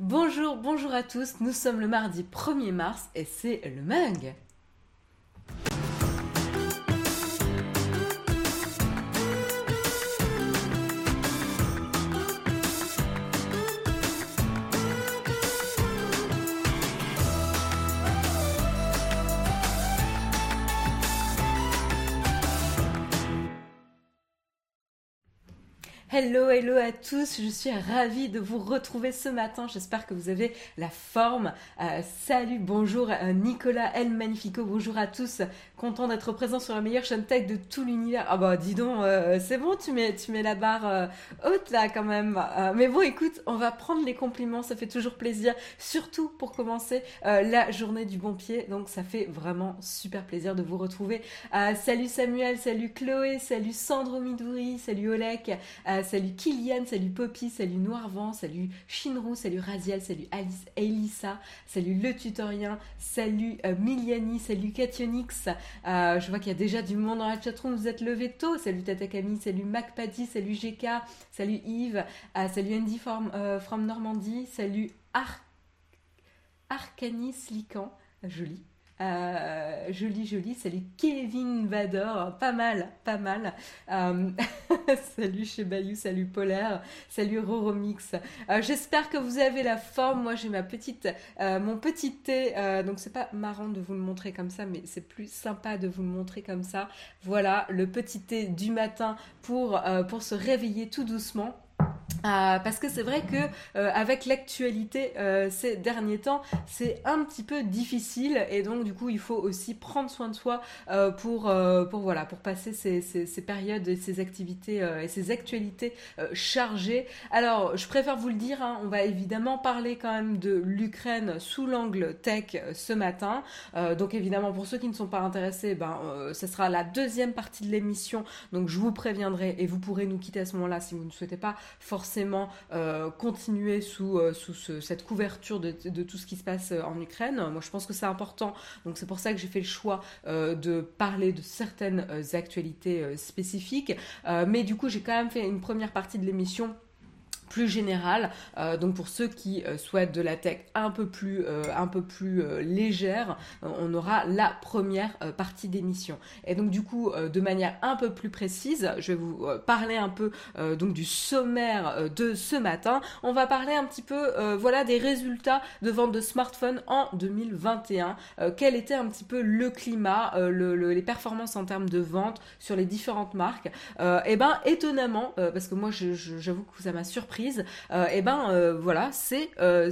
Bonjour, bonjour à tous, nous sommes le mardi 1er mars et c'est le mug. Hello, hello à tous, je suis ravie de vous retrouver ce matin, j'espère que vous avez la forme. Euh, salut, bonjour euh, Nicolas El Magnifico, bonjour à tous, content d'être présent sur la meilleure chaîne tech de tout l'univers. Ah bah dis donc, euh, c'est bon, tu mets, tu mets la barre haute là quand même. mais bon écoute, on va prendre les compliments, ça fait toujours plaisir, surtout pour commencer la journée du bon pied, donc ça fait vraiment super plaisir de vous retrouver. salut Samuel, salut Chloé, salut Sandro Midouri, salut Olek salut Kylian, salut Poppy, salut Noirvent, salut Shinru, salut Raziel, salut Alice, Elissa, salut Le Tutorien, salut euh, Miliani, salut Kationix. Euh, je vois qu'il y a déjà du monde dans la chatroom, vous êtes levé tôt. Salut Tata Camille, salut MacPaddy, salut GK, salut Yves, euh, salut Andy from, from Normandie, salut Ar Arcanis Lican, joli. Euh, joli, joli. Salut Kevin Vador. Pas mal, pas mal. Euh, salut chez Bayou, salut Polaire, salut Roromix. Euh, j'espère que vous avez la forme. Moi, j'ai ma petite, mon petit thé. donc, c'est pas marrant de vous le montrer comme ça, mais c'est plus sympa de vous le montrer comme ça. Voilà, le petit thé du matin pour, pour se réveiller tout doucement. Euh, parce que c'est vrai que euh, avec l'actualité euh, ces derniers temps, c'est un petit peu difficile et donc du coup il faut aussi prendre soin de soi pour pour voilà pour passer ces, ces, périodes et ces activités et ces actualités chargées. Alors je préfère vous le dire, hein, on va évidemment parler quand même de l'Ukraine sous l'angle tech ce matin. donc évidemment pour ceux qui ne sont pas intéressés, ben ce sera la deuxième partie de l'émission. Donc je vous préviendrai et vous pourrez nous quitter à ce moment-là si vous ne souhaitez pas forcément euh, continuer sous, euh, cette couverture de, tout ce qui se passe euh, en Ukraine. Moi, je pense que c'est important. Donc, c'est pour ça que j'ai fait le choix de parler de certaines actualités spécifiques. mais du coup, j'ai quand même fait une première partie de l'émission plus général. Euh, donc pour ceux qui euh, souhaitent de la tech un peu plus, euh, un peu plus légère, on aura la première partie d'émission. Et donc du coup, de manière un peu plus précise, je vais vous parler un peu donc du sommaire de ce matin. On va parler un petit peu, voilà, des résultats de vente de smartphones en 2021. quel était un petit peu le climat, les performances en termes de vente sur les différentes marques? et eh ben étonnamment, parce que moi j'avoue que ça m'a surpris et euh, eh ben euh, voilà, c'est euh,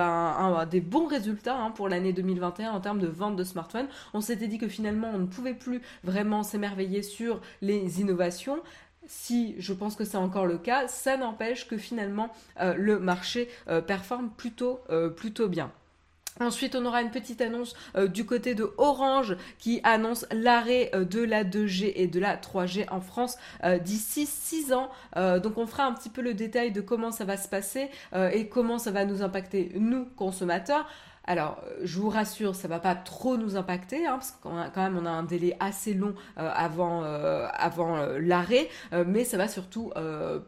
un, des bons résultats hein, pour l'année 2021 en termes de vente de smartphones. On s'était dit que finalement on ne pouvait plus vraiment s'émerveiller sur les innovations si je pense que c'est encore le cas, ça n'empêche que finalement le marché performe plutôt, plutôt bien. Ensuite, on aura une petite annonce euh, du côté de Orange qui annonce l'arrêt euh, de la 2G et de la 3G en France euh, d'ici 6 ans. donc, on fera un petit peu le détail de comment ça va se passer et comment ça va nous impacter, nous, consommateurs. Alors, euh, je vous rassure, ça va pas trop nous impacter, hein, parce que quand même on a un délai assez long euh, avant, euh, avant l'arrêt, mais ça va surtout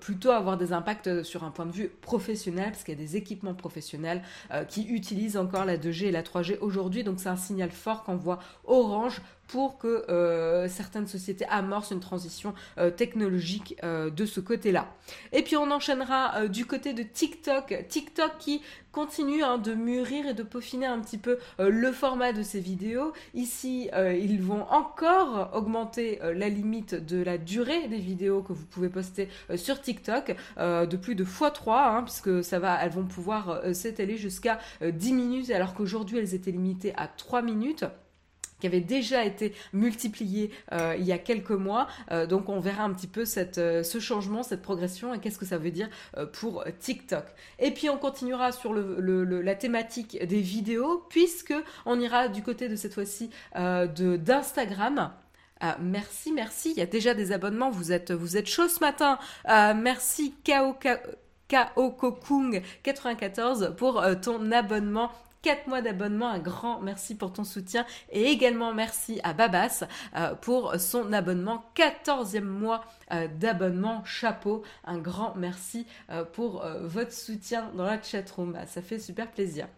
plutôt avoir des impacts sur un point de vue professionnel, parce qu'il y a des équipements professionnels qui utilisent encore la 2G et la 3G aujourd'hui, donc c'est un signal fort qu'on voit Orange pour que euh, certaines sociétés amorcent une transition euh, technologique euh, de ce côté-là. Et puis on enchaînera du côté de TikTok. TikTok qui continue hein, de mûrir et de peaufiner un petit peu le format de ses vidéos. Ici, ils vont encore augmenter la limite de la durée des vidéos que vous pouvez poster sur TikTok de plus de x3, hein, puisque ça va, elles vont pouvoir s'étaler jusqu'à 10 minutes, alors qu'aujourd'hui elles étaient limitées à 3 minutes qui avait déjà été multiplié euh, il y a quelques mois. Euh, donc on verra un petit peu euh, ce changement, cette progression et qu'est-ce que ça veut dire pour TikTok. Et puis on continuera sur le, la thématique des vidéos puisque on ira du côté de cette fois-ci d'Instagram. merci, merci. Il y a déjà des abonnements. Vous êtes, vous êtes chaud ce matin. merci Kao, Kao Kokung 94 pour ton abonnement 4 mois d'abonnement. Un grand merci pour ton soutien et également merci à Babas pour son abonnement. 14e mois d'abonnement. Chapeau. Un grand merci pour votre soutien dans la chatroom. Ah, ça fait super plaisir.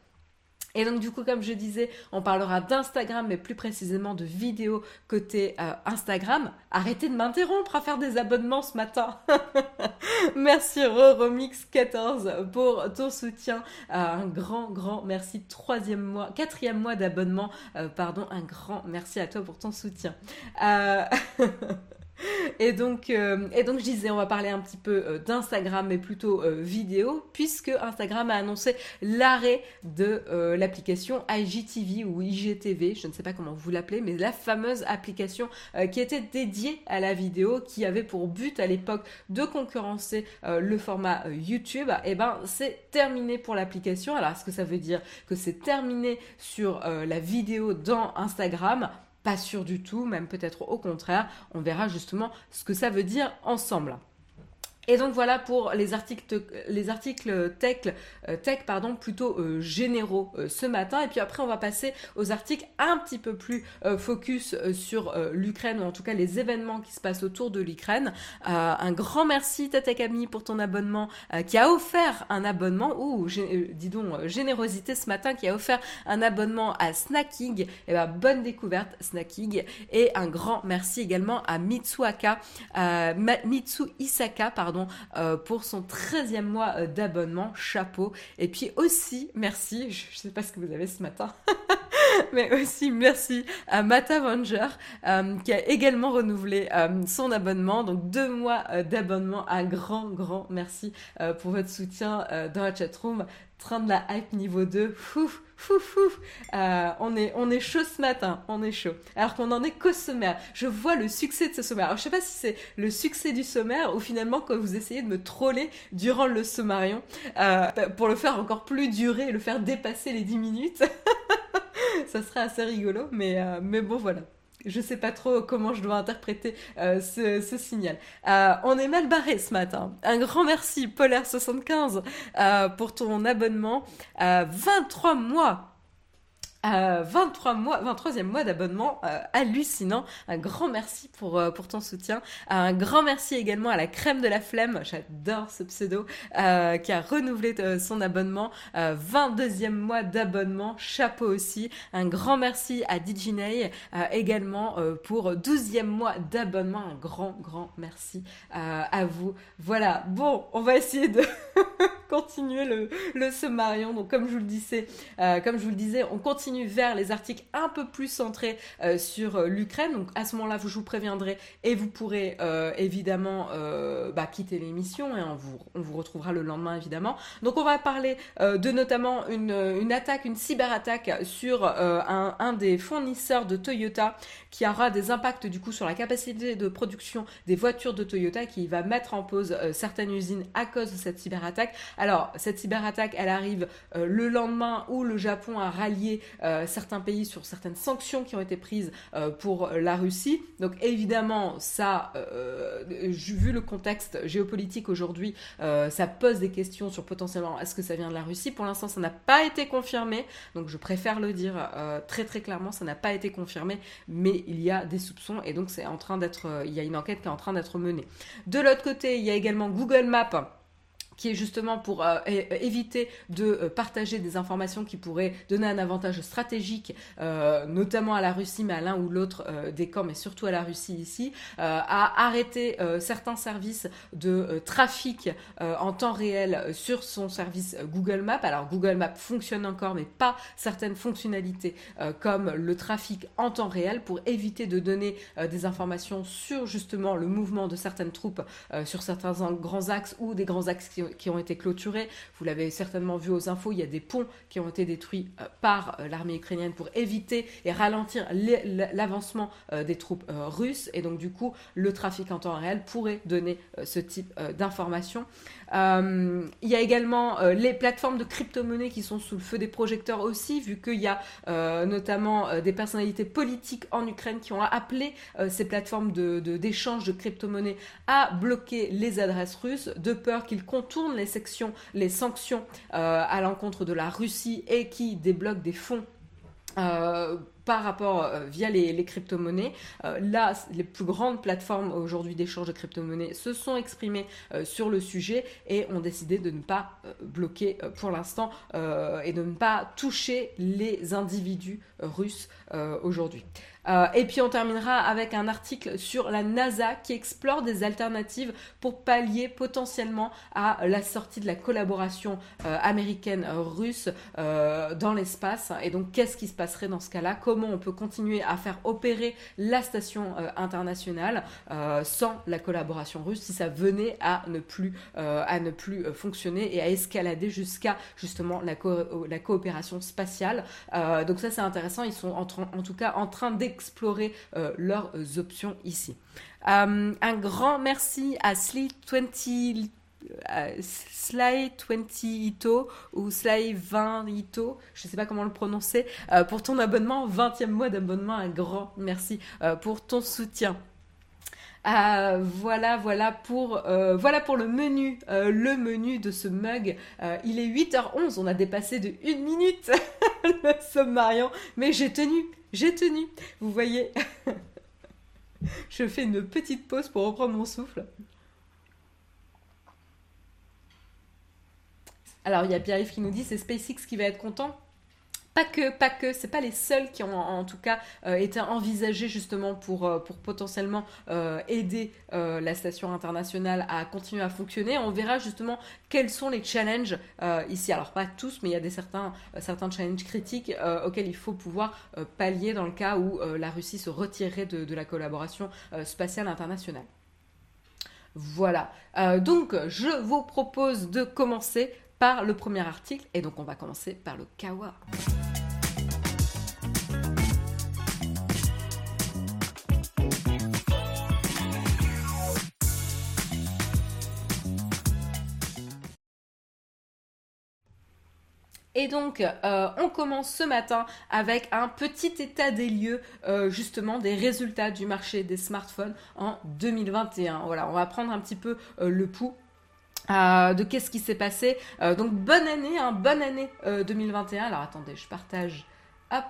Et donc du coup, comme je disais, on parlera d'Instagram, mais plus précisément de vidéos côté euh, Instagram. Arrêtez de m'interrompre à faire des abonnements ce matin. merci Remix14 pour ton soutien. Euh, un grand, grand merci. Troisième mois, quatrième mois d'abonnement. Euh, pardon, un grand merci à toi pour ton soutien. Et donc, euh, et donc, je disais, on va parler un petit peu euh, d'Instagram, mais plutôt euh, vidéo, puisque Instagram a annoncé l'arrêt de l'application IGTV ou IGTV, je ne sais pas comment vous l'appelez, mais la fameuse application qui était dédiée à la vidéo, qui avait pour but à l'époque de concurrencer le format YouTube. Et eh ben, c'est terminé pour l'application. Alors, est-ce que ça veut dire que c'est terminé sur la vidéo dans Instagram? Pas sûr du tout, même peut-être au contraire. On verra justement ce que ça veut dire ensemble. Et donc voilà pour les articles, les articles tech, euh, tech pardon, plutôt euh, généraux euh, ce matin. Et puis après, on va passer aux articles un petit peu plus focus sur l'Ukraine, ou en tout cas les événements qui se passent autour de l'Ukraine. un grand merci Tata Camille pour ton abonnement, qui a offert un abonnement, ou dis donc générosité ce matin, qui a offert un abonnement à Snacking. Et eh ben, bonne découverte Snacking. Et un grand merci également à Mitsuaka, Mitsu Isaka, pardon euh, pour son 13e mois euh, d'abonnement. Chapeau. Et puis aussi, merci, je ne sais pas ce que vous avez ce matin. mais aussi merci à Matt Avenger euh, qui a également renouvelé son abonnement. Donc deux mois d'abonnement. Un grand, grand merci pour votre soutien dans la chatroom. Train de la hype niveau 2. Fouf, euh, on, est, on est chaud ce matin, on est chaud. Alors qu'on en est qu'au sommaire. Je vois le succès de ce sommaire. Alors je sais pas si c'est le succès du sommaire ou finalement quand vous essayez de me troller durant le sommarion euh, pour le faire encore plus durer le faire dépasser les 10 minutes. Ça serait assez rigolo, mais, euh, mais bon voilà je sais pas trop comment je dois interpréter euh, ce, signal. Euh, on est mal barré ce matin. Un grand merci Polaire75 euh, pour ton abonnement. 23 mois 23 mois, 23e mois d'abonnement euh, hallucinant. Un grand merci pour, euh, pour ton soutien. Un grand merci également à la crème de la flemme, j'adore ce pseudo, euh, qui a renouvelé son abonnement. 22e mois d'abonnement, chapeau aussi. Un grand merci à Diginei également pour 12e mois d'abonnement. Un grand, grand merci à vous. Voilà, bon, on va essayer de continuer le, le summarion. Donc comme je vous le disais, comme je vous le disais, on continue vers les articles un peu plus centrés euh, sur euh, l'Ukraine. Donc à ce moment-là, je vous préviendrai et vous pourrez euh, évidemment bah, quitter l'émission et on vous, on vous retrouvera le lendemain évidemment. Donc on va parler de notamment une, une, attaque, une cyberattaque sur un, un, des fournisseurs de Toyota qui aura des impacts du coup sur la capacité de production des voitures de Toyota qui va mettre en pause certaines usines à cause de cette cyberattaque. Alors cette cyberattaque, elle arrive le lendemain où le Japon a rallié euh, certains pays sur certaines sanctions qui ont été prises euh, pour la Russie. Donc évidemment, ça, euh, vu le contexte géopolitique aujourd'hui, ça pose des questions sur potentiellement est-ce que ça vient de la Russie? Pour l'instant, ça n'a pas été confirmé, donc je préfère le dire très très clairement, ça n'a pas été confirmé, mais il y a des soupçons et donc c'est en train d'être, il y a une enquête qui est en train d'être menée. De l'autre côté, il y a également Google Maps qui est justement pour euh, éviter de euh, partager des informations qui pourraient donner un avantage stratégique, euh, notamment à la Russie, mais à l'un ou l'autre des camps, mais surtout à la Russie ici, à arrêter certains services de trafic en temps réel sur son service Google Maps. Alors Google Maps fonctionne encore, mais pas certaines fonctionnalités comme le trafic en temps réel pour éviter de donner des informations sur justement le mouvement de certaines troupes sur certains grands axes ou des grands axes qui, qui ont été clôturés. Vous l'avez certainement vu aux infos, il y a des ponts qui ont été détruits euh, par euh, l'armée ukrainienne pour éviter et ralentir l'avancement euh, des troupes russes. Et donc du coup, le trafic en temps réel pourrait donner ce type d'informations. il y a également les plateformes de crypto-monnaie qui sont sous le feu des projecteurs aussi, vu qu'il y a notamment des personnalités politiques en Ukraine qui ont appelé ces plateformes d'échange de, de crypto-monnaie à bloquer les adresses russes de peur qu'ils contournent les, sections, les sanctions à l'encontre de la Russie et qui débloque des fonds par rapport euh, via les, crypto-monnaies. Euh, là, les plus grandes plateformes aujourd'hui d'échange de crypto-monnaies se sont exprimées euh, sur le sujet et ont décidé de ne pas bloquer pour l'instant et de ne pas toucher les individus russes aujourd'hui. Et puis on terminera avec un article sur la NASA qui explore des alternatives pour pallier potentiellement à la sortie de la collaboration américaine-russe dans l'espace. Et donc qu'est-ce qui se passerait dans ce cas-là? Comment on peut continuer à faire opérer la station internationale sans la collaboration russe si ça venait à ne plus, à ne plus fonctionner et à escalader jusqu'à justement la, la coopération spatiale. donc ça c'est intéressant. Ils sont en, en tout cas en train d'explorer explorer euh, leurs options ici. Euh, un grand merci à Sly20 Sly 20 Ito ou Sly 20 Ito, je ne sais pas comment le prononcer, euh, pour ton abonnement, 20e mois d'abonnement, un grand merci pour ton soutien. voilà, voilà pour, voilà pour le menu, le menu de ce mug. il est 8h11, on a dépassé de 1 minute le sommarion, mais j'ai tenu, j'ai tenu. Vous voyez, je fais une petite pause pour reprendre mon souffle. Alors, il y a Pierre-Yves qui nous dit c'est SpaceX qui va être content. Pas que, pas que, c'est pas les seuls qui ont en tout cas euh, été envisagés justement pour, euh, potentiellement euh, aider la station internationale à continuer à fonctionner. On verra justement quels sont les challenges ici. Alors pas tous, mais il y a des certains, challenges critiques auxquels il faut pouvoir pallier dans le cas où la Russie se retirerait de la collaboration spatiale internationale. Voilà. donc, je vous propose de commencer par le premier article. Et donc on va commencer par le Kawa. Et donc, euh, on commence ce matin avec un petit état des lieux, euh, justement, des résultats du marché des smartphones en 2021. Voilà, on va prendre un petit peu euh, le pouls euh, de qu'est-ce qui s'est passé. Euh, donc bonne année, hein, bonne année 2021. Euh, Alors attendez, je partage. Hop.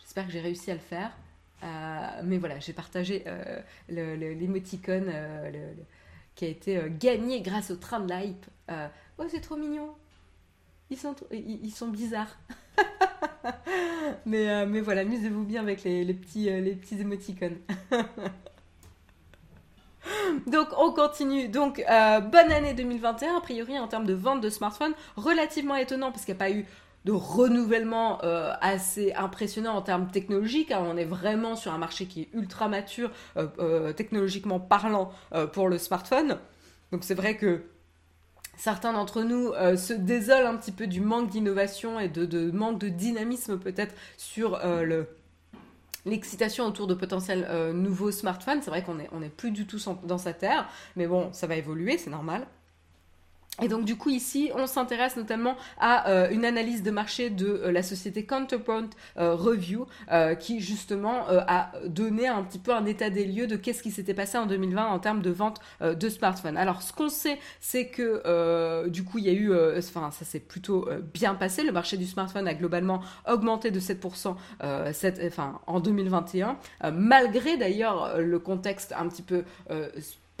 J'espère que j'ai réussi à le faire. mais voilà, j'ai partagé l'émoticône qui a été gagné grâce au train de l'hype. oh, c'est trop mignon. Ils sont, bizarres. mais, mais voilà, amusez-vous bien avec les, les petits, les petits émoticônes. Donc on continue. Donc euh, bonne année 2021 a priori en termes de vente de smartphones, relativement étonnant parce qu'il n'y a pas eu de renouvellement euh, assez impressionnant en termes technologiques. Hein. On est vraiment sur un marché qui est ultra mature euh, technologiquement parlant pour le smartphone. Donc c'est vrai que certains d'entre nous se désolent un petit peu du manque d'innovation et de, manque de dynamisme peut-être sur le l'excitation autour de potentiels euh, nouveaux smartphones. C'est vrai qu'on n'est on est plus du tout dans sa terre, mais bon, ça va évoluer, c'est normal. Et donc du coup ici, on s'intéresse notamment à euh, une analyse de marché de euh, la société Counterpoint euh, Review qui justement a donné un petit peu un état des lieux de qu'est-ce qui s'était passé en 2020 en termes de vente de smartphones. Alors ce qu'on sait, c'est que du coup il y a eu, enfin ça s'est plutôt bien passé. Le marché du smartphone a globalement augmenté de 7% cette, enfin, en 2021, malgré d'ailleurs le contexte un petit peu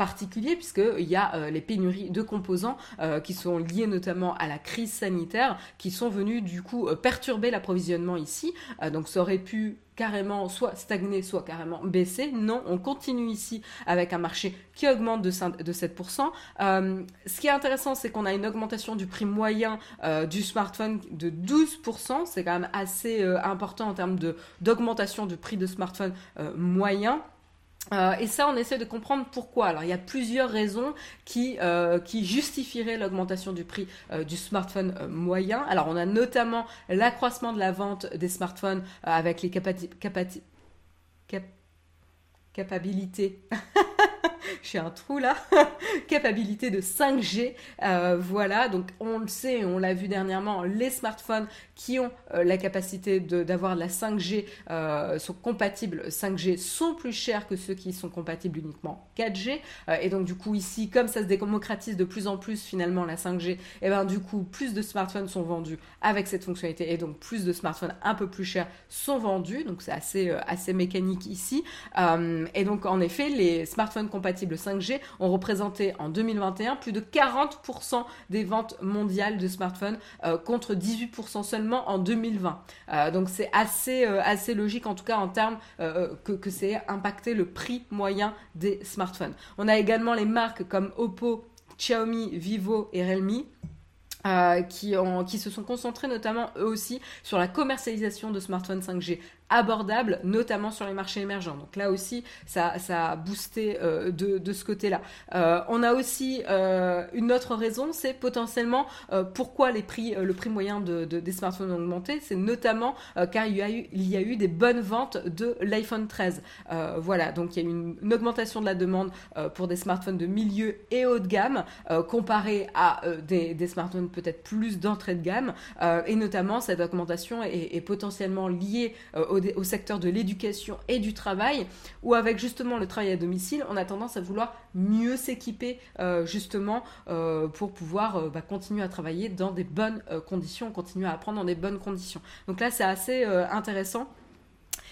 particulier puisqu'il y a euh, les pénuries de composants euh, qui sont liées notamment à la crise sanitaire qui sont venus du coup euh, perturber l'approvisionnement ici. donc ça aurait pu carrément soit stagner, soit carrément baisser. Non, on continue ici avec un marché qui augmente de, 7%. ce qui est intéressant, c'est qu'on a une augmentation du prix moyen du smartphone de 12%. C'est quand même assez important en termes d'augmentation du prix de smartphone moyen. Euh, et ça, on essaie de comprendre pourquoi. Alors, il y a plusieurs raisons qui, euh, qui justifieraient l'augmentation du prix euh, du smartphone moyen. Alors, on a notamment l'accroissement de la vente des smartphones avec les capacités j'ai un trou là. Capacité de 5G. voilà, donc on le sait, on l'a vu dernièrement, les smartphones qui ont la capacité d'avoir de, la 5G sont compatibles 5G sont plus chers que ceux qui sont compatibles uniquement 4G. et donc du coup ici, comme ça se démocratise de plus en plus finalement la 5G, et eh ben du coup plus de smartphones sont vendus avec cette fonctionnalité et donc plus de smartphones un peu plus chers sont vendus. Donc c'est assez, mécanique ici. Euh, et donc, en effet, les smartphones compatibles 5G ont représenté en 2021 plus de 40% des ventes mondiales de smartphones euh, contre 18% seulement en 2020. Euh, donc, c'est assez, assez logique, en tout cas en termes que, c'est impacté le prix moyen des smartphones. On a également les marques comme Oppo, Xiaomi, Vivo et Realme qui, qui se sont concentrés notamment eux aussi sur la commercialisation de smartphones 5G abordable, notamment sur les marchés émergents. Donc là aussi, ça, ça a boosté euh, de, de, ce côté-là. Euh, on a aussi euh, une autre raison, c'est potentiellement pourquoi les prix, le prix moyen de, des smartphones ont augmenté, c'est notamment car il y, a eu, il y a eu des bonnes ventes de l'iPhone 13. voilà, donc il y a eu une, augmentation de la demande pour des smartphones de milieu et haut de gamme comparé à des, des, smartphones peut-être plus d'entrée de gamme, et notamment cette augmentation est, est potentiellement liée au au, secteur de l'éducation et du travail, où avec justement le travail à domicile, on a tendance à vouloir mieux s'équiper euh, justement euh, pour pouvoir euh, bah, continuer à travailler dans des bonnes conditions, continuer à apprendre dans des bonnes conditions. Donc là, c'est assez intéressant.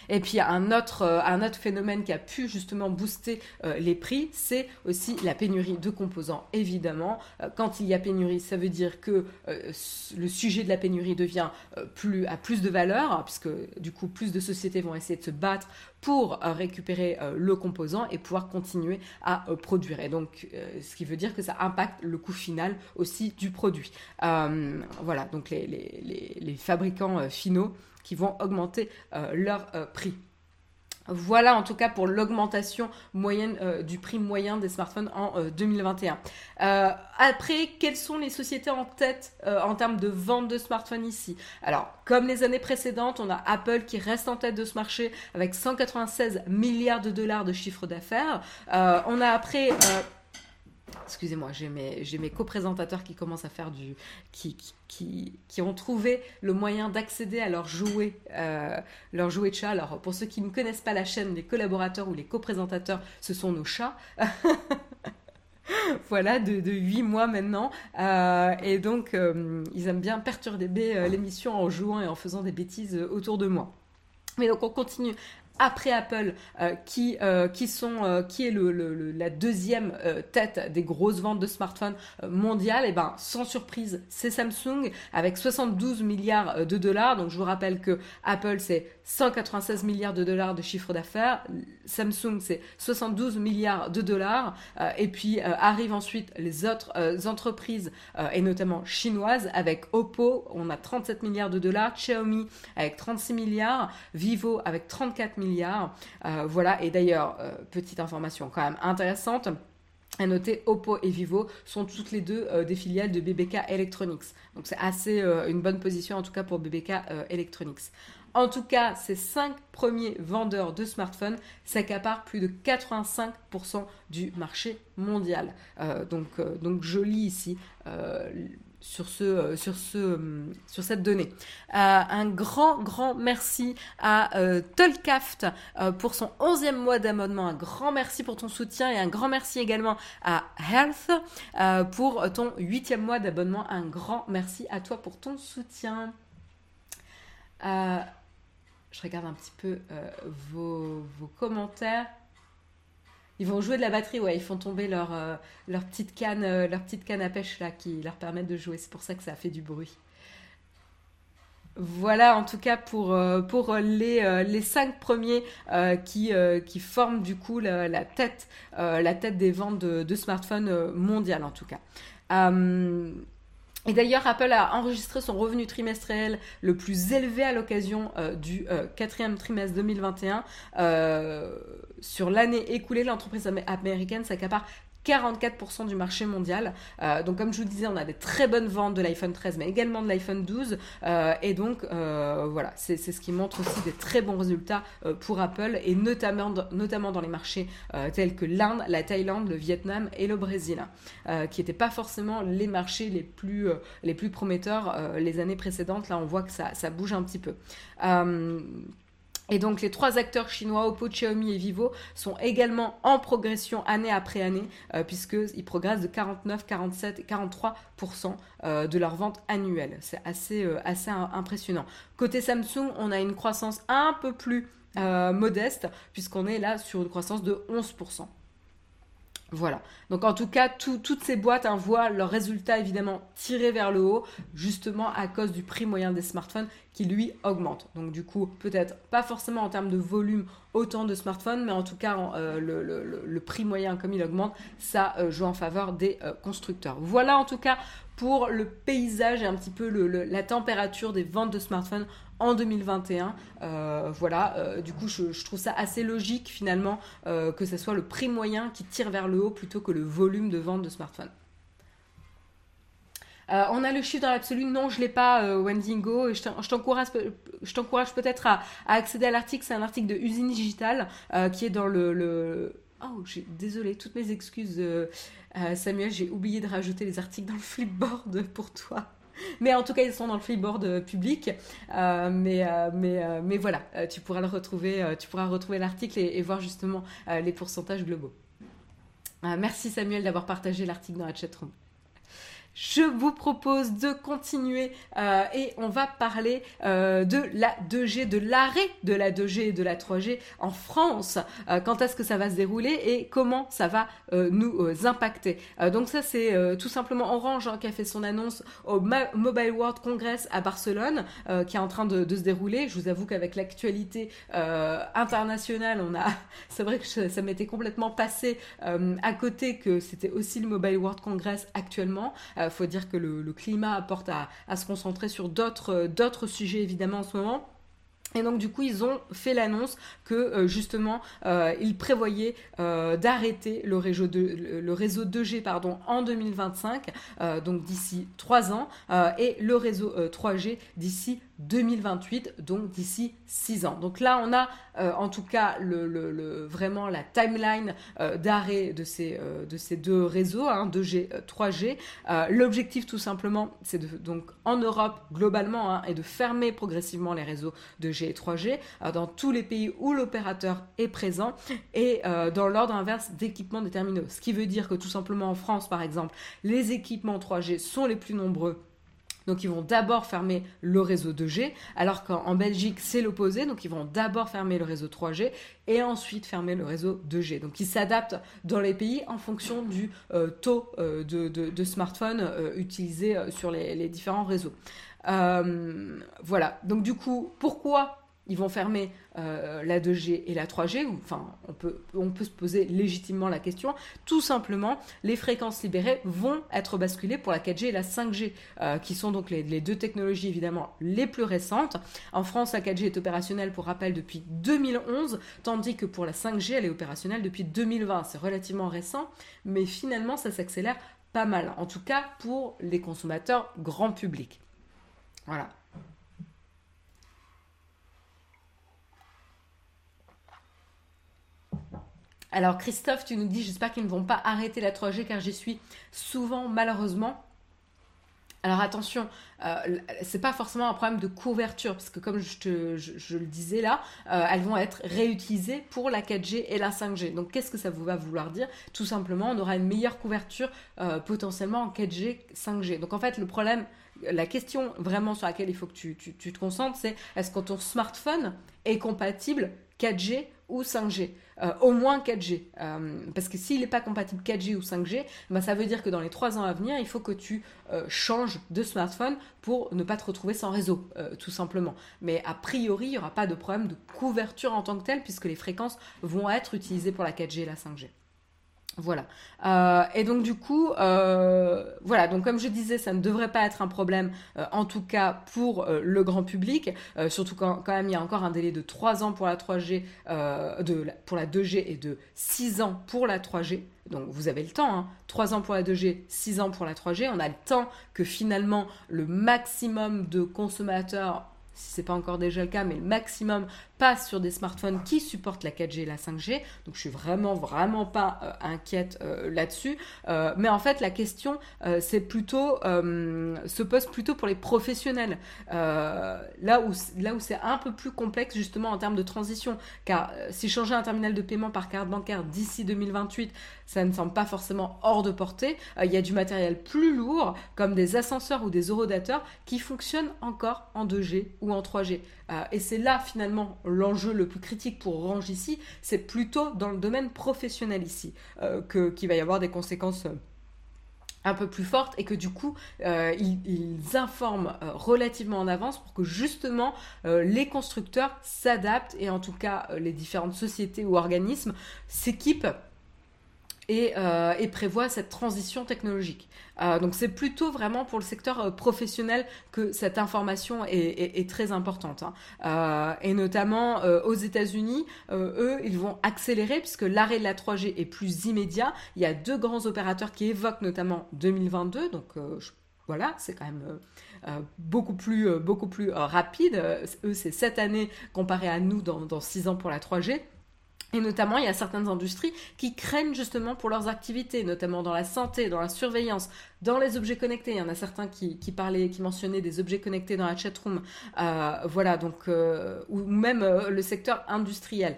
Et puis un autre, euh, un autre phénomène qui a pu justement booster euh, les prix, c'est aussi la pénurie de composants. Évidemment, euh, quand il y a pénurie, ça veut dire que le sujet de la pénurie devient plus à plus de valeur, puisque du coup plus de sociétés vont essayer de se battre pour récupérer le composant et pouvoir continuer à produire. Et donc, ce qui veut dire que ça impacte le coût final aussi du produit. voilà, donc les, les, les fabricants finaux qui vont augmenter euh, leur euh, prix. Voilà en tout cas pour l'augmentation moyenne euh, du prix moyen des smartphones en 2021. après, quelles sont les sociétés en tête en termes de vente de smartphones ici? Alors, comme les années précédentes, on a Apple qui reste en tête de ce marché avec 196 milliards de dollars de chiffre d'affaires. on a après excusez-moi, j'ai mes, mes co-présentateurs qui commencent à faire du. qui, qui, qui, ont trouvé le moyen d'accéder à leur jouet, euh, leur jouet de chat. Alors, pour ceux qui ne connaissent pas la chaîne, les collaborateurs ou les co-présentateurs, ce sont nos chats. voilà, de, de 8 mois maintenant. Euh, et donc, euh, ils aiment bien perturber l'émission en jouant et en faisant des bêtises autour de moi. Mais donc on continue après Apple, euh, qui, euh, qui, sont, euh, qui est le, la deuxième tête des grosses ventes de smartphones mondiales, et eh ben sans surprise, c'est Samsung avec 72 milliards de dollars. Donc je vous rappelle que Apple c'est 196 milliards de dollars de chiffre d'affaires, Samsung c'est 72 milliards de dollars, et puis arrivent ensuite les autres entreprises et notamment chinoises avec Oppo, on a 37 milliards de dollars, Xiaomi avec 36 milliards, Vivo avec 34 milliards Euh, voilà, et d'ailleurs, euh, petite information quand même intéressante. À noter, Oppo et Vivo sont toutes les deux euh, des filiales de BBK Electronics. Donc c'est assez une bonne position en tout cas pour BBK Electronics. En tout cas, ces cinq premiers vendeurs de smartphones s'accaparent plus de 85% du marché mondial. donc, donc je lis ici sur, ce, euh, sur, ce, euh, sur cette donnée. Euh, un grand, grand merci à Tolkaft pour son 11e mois d'abonnement. Un grand merci pour ton soutien et un grand merci également à Health pour ton 8e mois d'abonnement. Un grand merci à toi pour ton soutien. je regarde un petit peu vos, vos commentaires. Ils vont jouer de la batterie, ouais, ils font tomber leur, euh, leur, petite canne, euh, leur petite canne à pêche là qui leur permettent de jouer. C'est pour ça que ça fait du bruit. Voilà en tout cas pour, euh, pour les, les cinq premiers qui, qui forment du coup la, tête, la tête des ventes de, smartphones mondiales en tout cas. Et d'ailleurs, Apple a enregistré son revenu trimestriel le plus élevé à l'occasion du quatrième trimestre 2021. Euh, sur l'année écoulée, l'entreprise américaine s'accapare 44% du marché mondial. donc comme je vous disais, on a des très bonnes ventes de l'iPhone 13, mais également de l'iPhone 12. et donc voilà, c'est ce qui montre aussi des très bons résultats pour Apple, et notamment, dans les marchés tels que l'Inde, la Thaïlande, le Vietnam et le Brésil, qui n'étaient pas forcément les marchés les plus, prometteurs les années précédentes. Là, on voit que ça bouge un petit peu. Euh, et donc les trois acteurs chinois, Oppo, Xiaomi et Vivo, sont également en progression année après année, euh, puisqu'ils progressent de 49, 47 et 43% euh, de leur vente annuelle. C'est assez, assez impressionnant. Côté Samsung, on a une croissance un peu plus modeste, puisqu'on est là sur une croissance de 11%. Voilà. Donc en tout cas, toutes ces boîtes hein, voient leurs résultats évidemment tirés vers le haut, justement à cause du prix moyen des smartphones qui lui augmente. Donc du coup, peut-être pas forcément en termes de volume autant de smartphones, mais en tout cas euh, le, prix moyen comme il augmente, ça euh, joue en faveur des euh, constructeurs. Voilà en tout cas pour le paysage et un petit peu la température des ventes de smartphones en 2021. Euh, voilà, euh, du coup, je, trouve ça assez logique finalement euh, que ce soit le prix moyen qui tire vers le haut plutôt que le volume de vente de smartphones. on a le chiffre dans l'absolu. Non, je l'ai pas, Wendingo. Je t'encourage peut-être à, accéder à l'article. C'est un article de Usine Digital qui est dans le... Oh, désolé, toutes mes excuses, Samuel. J'ai oublié de rajouter les articles dans le flipboard pour toi. Mais en tout cas, ils sont dans le freeboard euh, public. Euh, mais, euh, mais, voilà, tu pourras retrouver, tu pourras retrouver l'article et, voir justement les pourcentages globaux. merci Samuel d'avoir partagé l'article dans la chatroom je vous propose de continuer euh, et on va parler euh, de la 2G, de l'arrêt de la 2G et de la 3G en France. Euh, quand est-ce que ça va se dérouler et comment ça va nous impacter? donc ça c'est tout simplement Orange hein, qui a fait son annonce au Mobile World Congress à Barcelone qui est en train de, se dérouler. Je vous avoue qu'avec l'actualité internationale, on a, c'est vrai que ça m'était complètement passé à côté que c'était aussi le Mobile World Congress actuellement. Il faut dire que le, climat apporte à, se concentrer sur d'autres sujets évidemment en ce moment. Et donc du coup, ils ont fait l'annonce que euh, justement, euh, ils prévoyaient euh, d'arrêter le réseau, de, le réseau 2G pardon, en 2025, donc d'ici 3 ans, et le réseau 3G d'ici 2028, donc d'ici 6 ans. Donc là, on a euh, en tout cas vraiment la timeline euh, d'arrêt de, ces, euh, de ces deux réseaux, 2G, 3G. L'objectif tout simplement, c'est donc en Europe globalement, hein, est de fermer progressivement les réseaux 2G et 3G dans tous les pays où l'opérateur est présent et dans l'ordre inverse d'équipements déterminés. Ce qui veut dire que tout simplement en France, par exemple, les équipements 3G sont les plus nombreux donc ils vont d'abord fermer le réseau 2G, alors qu'en Belgique c'est l'opposé, donc ils vont d'abord fermer le réseau 3G et ensuite fermer le réseau 2G. Donc ils s'adaptent dans les pays en fonction du euh, taux euh, de, smartphones euh, utilisés sur les, différents réseaux. voilà, donc du coup, pourquoi ils vont fermer euh, la 2G et la 3G, enfin, on peut, on peut se poser légitimement la question. Tout simplement, les fréquences libérées vont être basculées pour la 4G et la 5G, euh, qui sont donc les, les, deux technologies évidemment les plus récentes. En France, la 4G est opérationnelle, pour rappel, depuis 2011, tandis que pour la 5G, elle est opérationnelle depuis 2020. C'est relativement récent, mais finalement, ça s'accélère pas mal, en tout cas pour les consommateurs grand public. Voilà. Alors Christophe, tu nous dis, j'espère qu'ils ne vont pas arrêter la 3G car j'y suis souvent malheureusement. Alors attention, euh, c'est pas forcément un problème de couverture, parce que comme je, le disais là, euh, elles vont être réutilisées pour la 4G et la 5G. Donc qu'est-ce que ça va vouloir dire? Tout simplement, on aura une meilleure couverture euh, potentiellement en 4G, 5G. Donc en fait, le problème, la question vraiment sur laquelle il faut que tu, tu te concentres, c'est est-ce que ton smartphone est compatible 4G ou 5G euh, au moins 4G. Euh, parce que s'il n'est pas compatible 4G ou 5G, ben ça veut dire que dans les 3 ans à venir, il faut que tu euh, changes de smartphone pour ne pas te retrouver sans réseau, tout simplement. Mais a priori, il n'y aura pas de problème de couverture en tant que tel, puisque les fréquences vont être utilisées pour la 4G et la 5G. Voilà. Euh, et donc du coup, euh, voilà. Donc comme je disais, ça ne devrait pas être un problème, euh, en tout cas pour le grand public. surtout quand, quand, même il y a encore un délai de 3 ans pour la 3G, de, pour la 2G et de 6 ans pour la 3G. Donc vous avez le temps, hein. 3 ans pour la 2G, 6 ans pour la 3G. On a le temps que finalement le maximum de consommateurs si c'est pas encore déjà le cas, mais le maximum passe sur des smartphones qui supportent la 4G et la 5G. Donc je suis vraiment vraiment pas euh, inquiète euh, là-dessus. Euh, mais en fait la question c'est plutôt se pose plutôt pour les professionnels. là où là où c'est un peu plus complexe justement en termes de transition, car si changer un terminal de paiement par carte bancaire d'ici 2028, ça ne semble pas forcément hors de portée. Il y a du matériel plus lourd comme des ascenseurs ou des horodateurs qui fonctionnent encore en 2G ou en 3G. Euh, et c'est là finalement l'enjeu le plus critique pour Orange ici, c'est plutôt dans le domaine professionnel ici euh, qu'il va y avoir des conséquences euh, un peu plus fortes et que du coup ils, informent relativement en avance pour que justement les constructeurs s'adaptent et en tout cas les différentes sociétés ou organismes s'équipent euh, et, prévoit cette transition technologique. Euh, donc c'est plutôt vraiment pour le secteur euh, professionnel que cette information est, très importante. Hein. et notamment aux États-Unis, eux, ils vont accélérer puisque l'arrêt de la 3G est plus immédiat. Il y a deux grands opérateurs qui évoquent notamment 2022. Donc voilà, c'est quand même beaucoup plus, beaucoup plus rapide. eux, c'est cette année comparé à nous dans, dans 6 ans pour la 3G. Et notamment, il y a certaines industries qui craignent justement pour leurs activités, notamment dans la santé, dans la surveillance, dans les objets connectés. Il y en a certains qui, parlaient, qui mentionnaient des objets connectés dans la chatroom. Euh, voilà, donc, euh, ou même euh, le secteur industriel.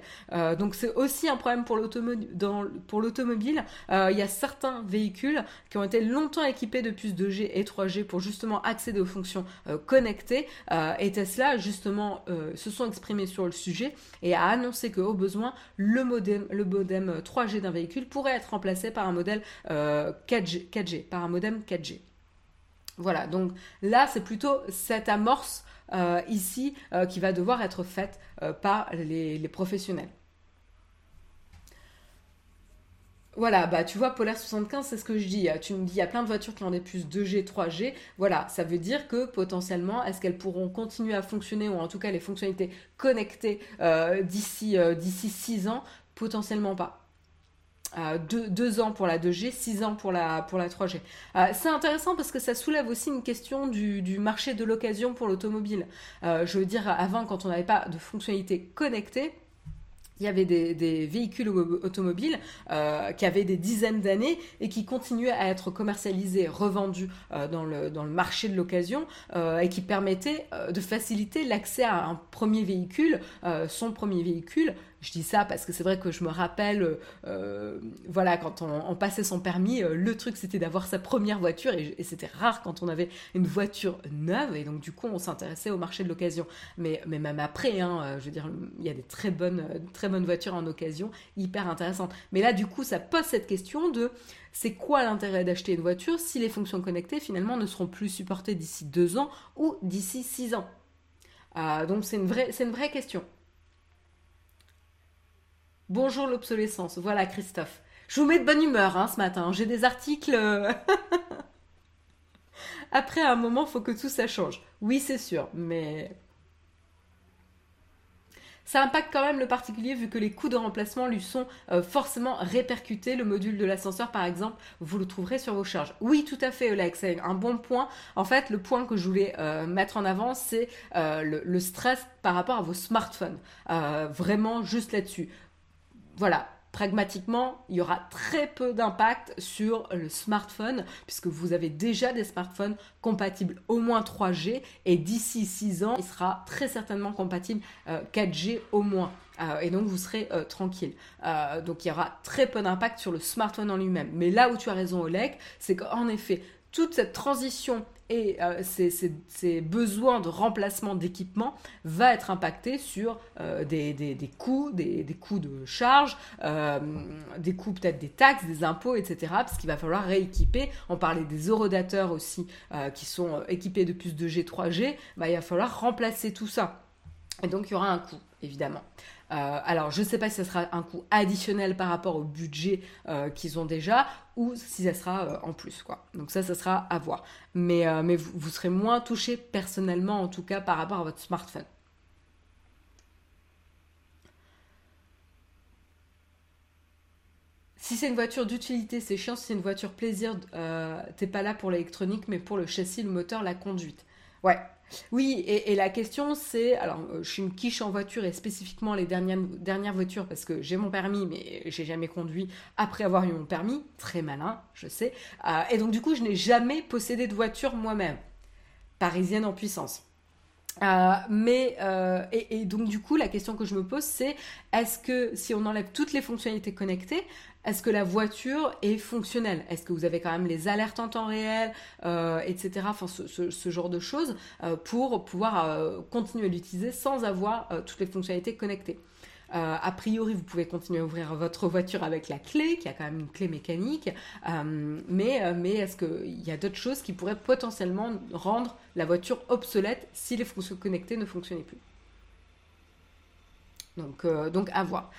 donc, c'est aussi un problème pour l'automobile. il y a certains véhicules qui ont été longtemps équipés de puces 2G et 3G pour justement accéder aux fonctions connectées. et Tesla, justement, se sont exprimés sur le sujet et a annoncé qu'au besoin, le modem, le modem 3G d'un véhicule pourrait être remplacé par un modèle 4G, 4G, par un modem 4G. Voilà, donc là, c'est plutôt cette amorce euh, ici euh, qui va devoir être faite euh, par les, professionnels. Voilà, bah tu vois, Polaire 75, c'est ce que je dis. Tu me dis, il y a plein de voitures qui ont des puces 2G, 3G. Voilà, ça veut dire que potentiellement, est-ce qu'elles pourront continuer à fonctionner, ou en tout cas les fonctionnalités connectées d'ici 6 ans? Potentiellement pas. Euh, deux, ans pour la 2G, 6 ans pour la, pour la 3G. Euh, c'est intéressant parce que ça soulève aussi une question du, marché de l'occasion pour l'automobile. Euh, je veux dire, avant, quand on n'avait pas de fonctionnalités connectées, il y avait des, véhicules automobiles euh, qui avaient des dizaines d'années et qui continuaient à être commercialisés, revendus dans, le, dans le marché de l'occasion et qui permettaient de faciliter l'accès à un premier véhicule, son premier véhicule. Je dis ça parce que c'est vrai que je me rappelle, voilà, quand on, passait son permis, le truc c'était d'avoir sa première voiture et, c'était rare quand on avait une voiture neuve et donc du coup on s'intéressait au marché de l'occasion. Mais, même après, hein, je veux dire, il y a des très bonnes, très bonne voiture en occasion, hyper intéressante. Mais là, du coup, ça pose cette question de c'est quoi l'intérêt d'acheter une voiture si les fonctions connectées finalement ne seront plus supportées d'ici deux ans ou d'ici six ans? Euh, Donc c'est une, une vraie question. Bonjour l'obsolescence, voilà Christophe. Je vous mets de bonne humeur hein, ce matin, j'ai des articles... Après, à un moment, faut que tout ça change. Oui, c'est sûr, mais ça impacte quand même le particulier vu que les coûts de remplacement lui sont euh, forcément répercutés. Le module de l'ascenseur, par exemple, vous le trouverez sur vos charges. Oui, tout à fait, Alex, c'est un bon point. En fait, le point que je voulais euh, mettre en avant, c'est euh, le, stress par rapport à vos smartphones. vraiment, juste là-dessus. Voilà, pragmatiquement, il y aura très peu d'impact sur le smartphone puisque vous avez déjà des smartphones compatibles au moins 3G et d'ici 6 ans, il sera très certainement compatible 4G euh, au moins. Euh, et donc vous serez euh, tranquille. donc il y aura très peu d'impact sur le smartphone en lui-même. Mais là où tu as raison Oleg, c'est qu'en effet, toute cette transition et euh, ces, besoins de remplacement d'équipement va être impacté sur euh, des, coûts, des, coûts de charge, euh, des coûts peut-être des taxes, des impôts, etc. Parce qu'il va falloir rééquiper. On parlait des horodateurs aussi qui sont équipés de plus de G, 3G. Bah, il va falloir remplacer tout ça. Et donc il y aura un coût, évidemment. Alors, je ne sais pas si ce sera un coût additionnel par rapport au budget qu'ils ont déjà ou si ça sera en plus. Quoi. Donc ça, ça sera à voir. Mais, vous, serez moins touché personnellement, en tout cas, par rapport à votre smartphone. Si c'est une voiture d'utilité, c'est chiant. Si c'est une voiture plaisir, euh, t'es pas là pour l'électronique, mais pour le châssis, le moteur, la conduite. Ouais. Oui, et, la question c'est, alors euh, je suis une quiche en voiture et spécifiquement les dernières, dernières voitures parce que j'ai mon permis mais j'ai jamais conduit après avoir eu mon permis, très malin, je sais. Euh, et donc du coup je n'ai jamais possédé de voiture moi-même, parisienne en puissance. Mais et, et, donc du coup la question que je me pose c'est est-ce que si on enlève toutes les fonctionnalités connectées, est-ce que la voiture est fonctionnelle? Est-ce que vous avez quand même les alertes en temps réel, euh, etc. Enfin, ce, genre de choses euh, pour pouvoir euh, continuer à l'utiliser sans avoir toutes les fonctionnalités connectées? A priori, vous pouvez continuer à ouvrir votre voiture avec la clé, qui a quand même une clé mécanique, mais, mais est-ce qu'il y a d'autres choses qui pourraient potentiellement rendre la voiture obsolète si les fonctions connectées ne fonctionnaient plus? Donc, donc à voir.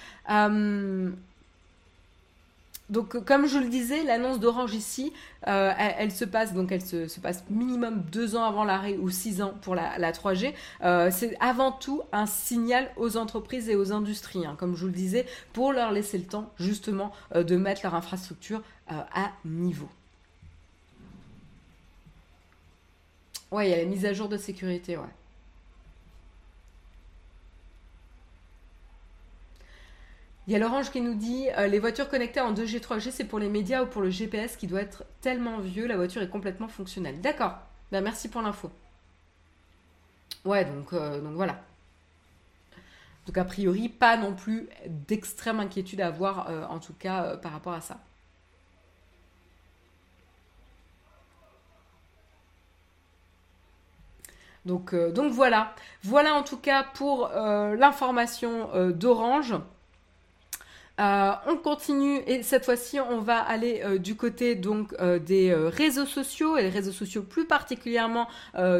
Donc, euh, comme je le disais, l'annonce d'Orange ici, euh, elle, se passe donc elle se, passe minimum deux ans avant l'arrêt ou six ans pour la, 3G. Euh, c'est avant tout un signal aux entreprises et aux industries, hein, comme je vous le disais, pour leur laisser le temps justement de mettre leur infrastructure à niveau. Ouais, il y a la mise à jour de sécurité, ouais. Il y a l'Orange qui nous dit euh, les voitures connectées en 2G, 3G, c'est pour les médias ou pour le GPS qui doit être tellement vieux, la voiture est complètement fonctionnelle. D'accord. Ben, merci pour l'info. Ouais, donc, euh, donc voilà. Donc a priori, pas non plus d'extrême inquiétude à avoir, euh, en tout cas par rapport à ça. Donc, donc voilà. Voilà en tout cas pour l'information d'Orange. Euh, on continue et cette fois-ci on va aller euh, du côté donc euh, des réseaux sociaux et les réseaux sociaux plus particulièrement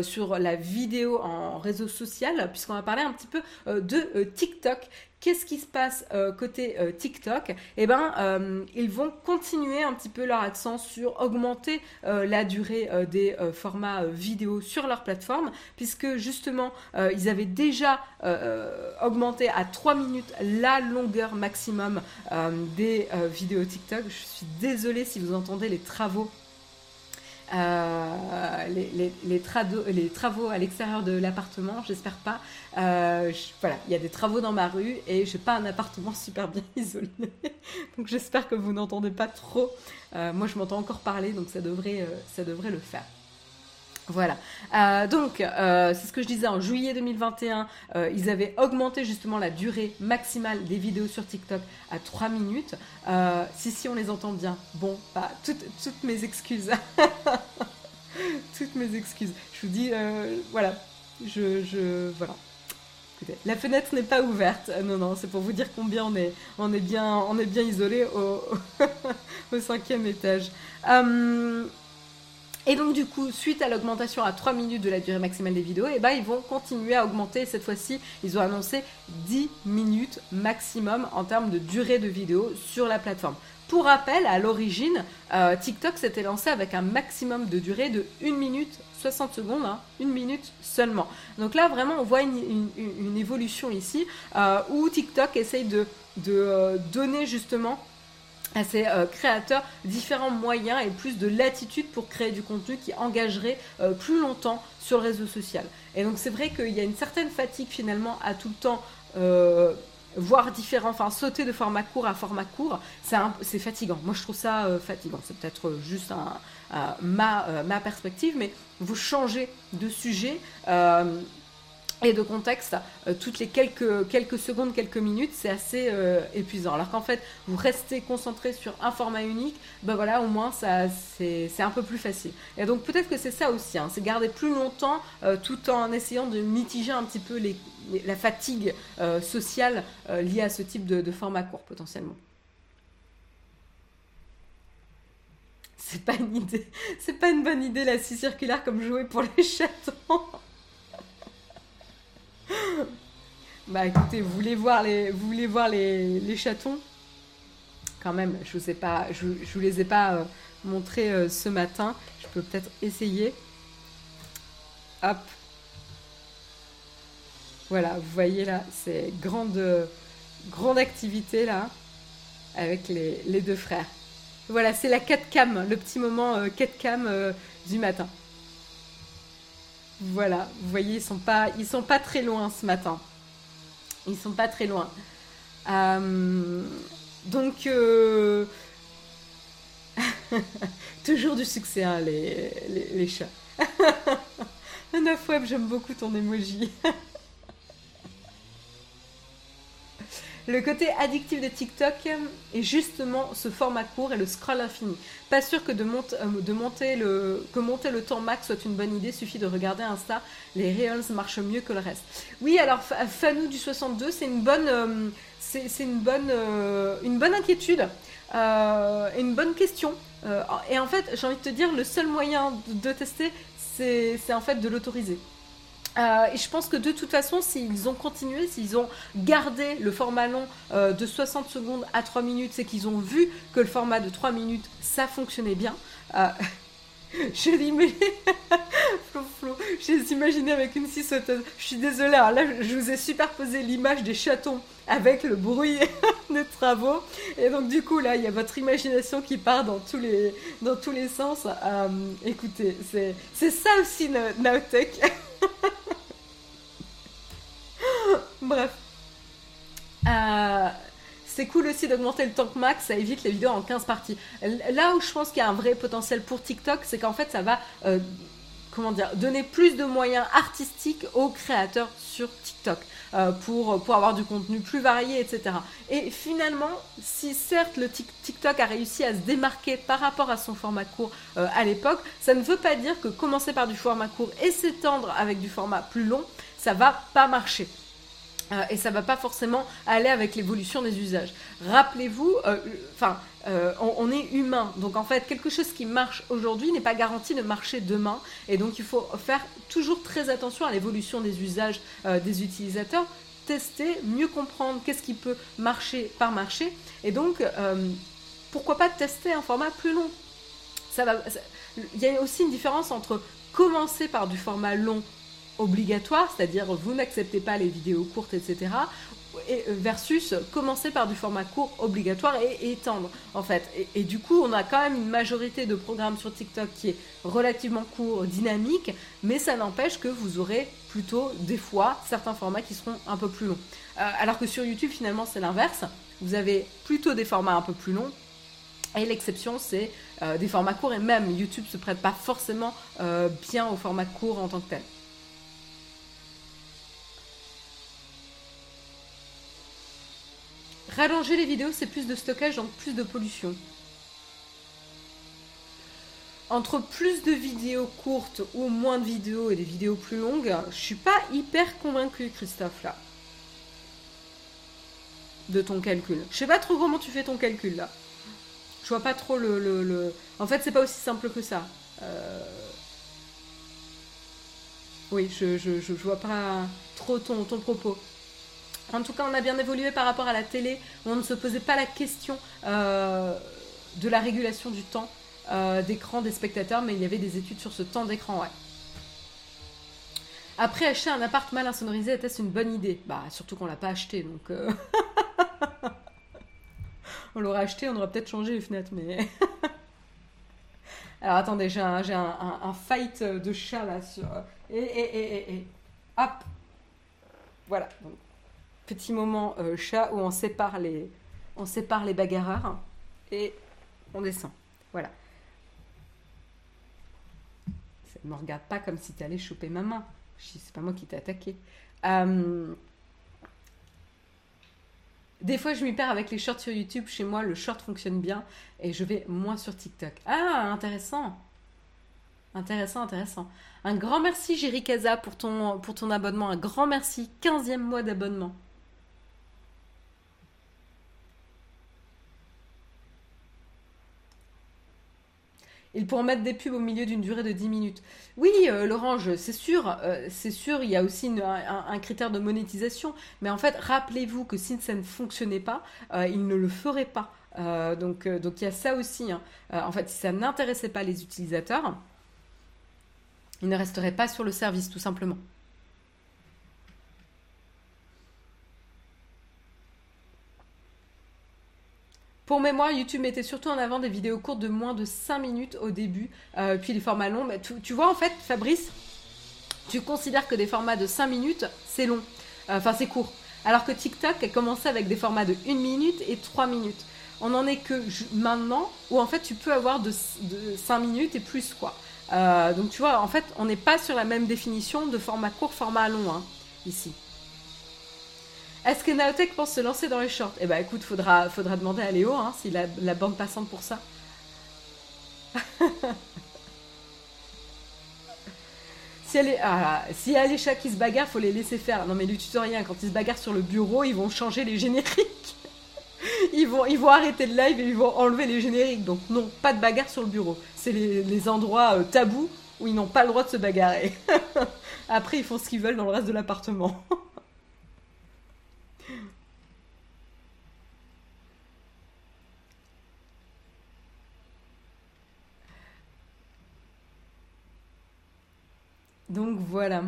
sur la vidéo en réseau social puisqu'on va parler un petit peu de TikTok Qu'est-ce qui se passe euh, côté euh, TikTok Eh ben, euh, ils vont continuer un petit peu leur accent sur augmenter la durée des formats vidéo sur leur plateforme, puisque justement, ils avaient déjà augmenté à 3 minutes la longueur maximum des vidéos TikTok. Je suis désolée si vous entendez les travaux euh, les, travaux à l'extérieur de l'appartement, j'espère pas. Euh, voilà, il y a des travaux dans ma rue et j'ai pas un appartement super bien isolé. donc j'espère que vous n'entendez pas trop. Euh, moi je m'entends encore parler, donc ça devrait le faire. Voilà. Euh, donc, euh, c'est ce que je disais, en juillet 2021, euh, ils avaient augmenté justement la durée maximale des vidéos sur TikTok à 3 minutes. si, si, on les entend bien. Bon, bah, toutes, toutes mes excuses. toutes mes excuses. Je vous dis, voilà. Je, je, voilà. La fenêtre n'est pas ouverte. non, non, c'est pour vous dire combien on est, on est bien, on est bien isolé au, au cinquième étage. Et donc du coup, suite à l'augmentation à 3 minutes de la durée maximale des vidéos, eh ben, ils vont continuer à augmenter. Cette fois-ci, ils ont annoncé 10 minutes maximum en termes de durée de vidéo sur la plateforme. Pour rappel, à l'origine, euh, TikTok s'était lancé avec un maximum de durée de 1 minute 60 secondes, hein, 1 minute seulement. Donc là, vraiment, on voit une, évolution ici euh, où TikTok essaye de, de euh, donner justement à ces euh, créateurs différents moyens et plus de latitude pour créer du contenu qui engagerait euh, plus longtemps sur le réseau social. Et donc c'est vrai qu'il y a une certaine fatigue finalement à tout le temps euh, voir différents, enfin sauter de format court à format court, c'est fatigant. Moi je trouve ça fatigant. C'est peut-être juste ma, ma perspective, mais vous changez de sujet et de contexte euh, toutes les quelques, quelques secondes, quelques minutes, c'est assez euh, épuisant. Alors qu'en fait, vous restez concentré sur un format unique, ben voilà, au moins ça c'est un peu plus facile. Et donc peut-être que c'est ça aussi, hein, c'est garder plus longtemps euh, tout en essayant de mitiger un petit peu la fatigue sociale liée à ce type de, de format court potentiellement. C'est pas une idée, c'est pas une bonne idée la scie circulaire comme jouer pour les chatons. Bah écoutez, vous voulez voir les, voir les, chatons? Quand même, je vous vous les ai pas euh, montrés euh, ce matin. Je peux peut-être essayer. Hop. Voilà, vous voyez là, c'est grande, grande activité là, avec les, les deux frères. Voilà, c'est la 4 cam, le petit moment 4 cam du matin. Voilà, vous voyez, ils sont pas, ils sont pas très loin ce matin. Ils sont pas très loin. Euh, donc, euh, toujours du succès, hein, les, les, les chats. 9 web, j'aime beaucoup ton emoji. Le côté addictif de TikTok est justement ce format court et le scroll infini. Pas sûr que de, euh, de monter le, que monter le temps max soit une bonne idée, suffit de regarder Insta, les Reels marchent mieux que le reste. Oui, alors Fanou du 62, c'est une bonne, euh, c'est une bonne, euh, une bonne inquiétude et une bonne question. et en fait, j'ai envie de te dire, le seul moyen de tester, c'est en fait de l'autoriser. Euh, et je pense que de toute façon, s'ils ont continué, s'ils ont gardé le format long euh, de 60 secondes à 3 minutes, c'est qu'ils ont vu que le format de 3 minutes, ça fonctionnait bien. Euh, je l'imagine. J'ai imaginé avec une scie sauteuse. Je suis désolée, alors là, je vous ai superposé l'image des chatons avec le bruit des travaux. Et donc, du coup, là, il y a votre imagination qui part dans tous les, dans tous les sens. écoutez, c'est ça aussi, Naotech. Bref. Euh, c'est cool aussi d'augmenter le temps max, ça évite les vidéos en 15 parties. Là où je pense qu'il y a un vrai potentiel pour TikTok, c'est qu'en fait ça va euh, donner plus de moyens artistiques aux créateurs sur TikTok. Euh, pour, avoir du contenu plus varié, etc. Et finalement, si certes le TikTok a réussi à se démarquer par rapport à son format court à l'époque, ça ne veut pas dire que commencer par du format court et s'étendre avec du format plus long, ça va pas marcher. Euh, et ça va pas forcément aller avec l'évolution des usages. Rappelez-vous, euh, euh, on, est humain, donc en fait, quelque chose qui marche aujourd'hui n'est pas garanti de marcher demain, et donc il faut faire toujours très attention à l'évolution des usages des utilisateurs, tester, mieux comprendre qu'est-ce qui peut marcher par marché, et donc pourquoi pas tester un format plus long? Il y a aussi une différence entre commencer par du format long obligatoire, c'est-à-dire vous n'acceptez pas les vidéos courtes, etc. Et euh, versus commencer par du format court obligatoire et, étendre en fait. Et, du coup, on a quand même une majorité de programmes sur TikTok qui est relativement court, dynamique, mais ça n'empêche que vous aurez plutôt des fois certains formats qui seront un peu plus longs. Euh, alors que sur YouTube, finalement, c'est l'inverse. Vous avez plutôt des formats un peu plus longs. Et l'exception, c'est euh, des formats courts, et même YouTube se prête pas forcément bien au format court en tant que tel. Rallonger les vidéos, c'est plus de stockage, donc plus de pollution. Entre plus de vidéos courtes ou moins de vidéos et des vidéos plus longues, je suis pas hyper convaincue, Christophe, là. De ton calcul. Je sais pas trop comment tu fais ton calcul, là. Je vois pas trop le... le, En fait, c'est pas aussi simple que ça. Euh, oui, je, je, vois pas trop ton propos. En tout cas, on a bien évolué par rapport à la télé. On ne se posait pas la question euh, de la régulation du temps euh, d'écran des spectateurs, mais il y avait des études sur ce temps d'écran, ouais. Après, acheter un appart mal insonorisé était-ce une bonne idée? Bah, surtout qu'on l'a pas acheté, donc. Euh, on l'aurait acheté, on aurait peut-être changé les fenêtres, mais. Alors attendez, j'ai un, fight de chat là sur. Et, et, Hop Voilà. Petit moment euh, chat où on sépare les, on sépare les bagarreurs et on descend. Voilà. Ne me regarde pas comme si tu allais choper ma main. C'est pas moi qui t'ai attaqué. Euh, des fois, je m'y perds avec les shorts sur YouTube. Chez moi, le short fonctionne bien et je vais moins sur TikTok. Ah, intéressant. Intéressant, intéressant. Un grand merci, Jerry Casa, pour ton, pour ton abonnement. Un grand merci. 15e mois d'abonnement. Ils pourront mettre des pubs au milieu d'une durée de 10 minutes. Oui, euh, L'Orange, c'est sûr, euh, c'est sûr, il y a aussi un, critère de monétisation. Mais en fait, rappelez-vous que si ça ne fonctionnait pas, euh, ils ne le feraient pas. donc, donc il y a ça aussi. Hein. en fait, si ça n'intéressait pas les utilisateurs, ils ne resteraient pas sur le service, tout simplement. Pour mémoire, YouTube mettait surtout en avant des vidéos courtes de moins de 5 minutes au début, euh, puis les formats longs. Tu, vois, en fait, Fabrice, tu considères que des formats de 5 minutes, c'est long. Euh, enfin, c'est court. Alors que TikTok a commencé avec des formats de 1 minute et 3 minutes. On n'en est que maintenant où en fait tu peux avoir de, 5 minutes et plus quoi. Euh, donc tu vois, en fait, on n'est pas sur la même définition de format court, format long hein, ici. Est-ce que Naotech pense se lancer dans les shorts? Eh ben écoute, faudra, faudra demander à Léo hein, s'il a la bande passante pour ça. si elle est, ah, s'il y a les chats qui se bagarrent, faut les laisser faire. Non mais lui tu rien, quand ils se bagarrent sur le bureau, ils vont changer les génériques. Ils vont, ils vont arrêter le live et ils vont enlever les génériques. Donc non, pas de bagarre sur le bureau. C'est les, endroits euh, tabous où ils n'ont pas le droit de se bagarrer. Après, ils font ce qu'ils veulent dans le reste de l'appartement. Donc voilà.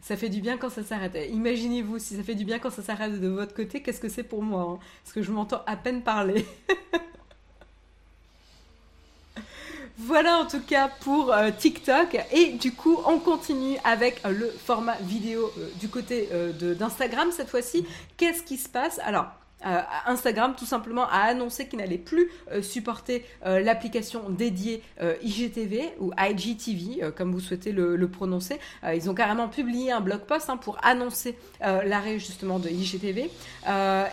Ça fait du bien quand ça s'arrête. Imaginez-vous, si ça fait du bien quand ça s'arrête de votre côté, qu'est-ce que c'est pour moi hein Parce que je m'entends à peine parler. Voilà en tout cas pour euh, TikTok. Et du coup, on continue avec euh, le format vidéo euh, du côté d'Instagram cette fois-ci. Qu'est-ce qui se passe? Alors, euh, Instagram tout simplement a annoncé qu'il n'allait plus euh, supporter euh, l'application dédiée IGTV ou IGTV comme vous souhaitez le, prononcer. ils ont carrément publié un blog post hein, pour annoncer l'arrêt justement de IGTV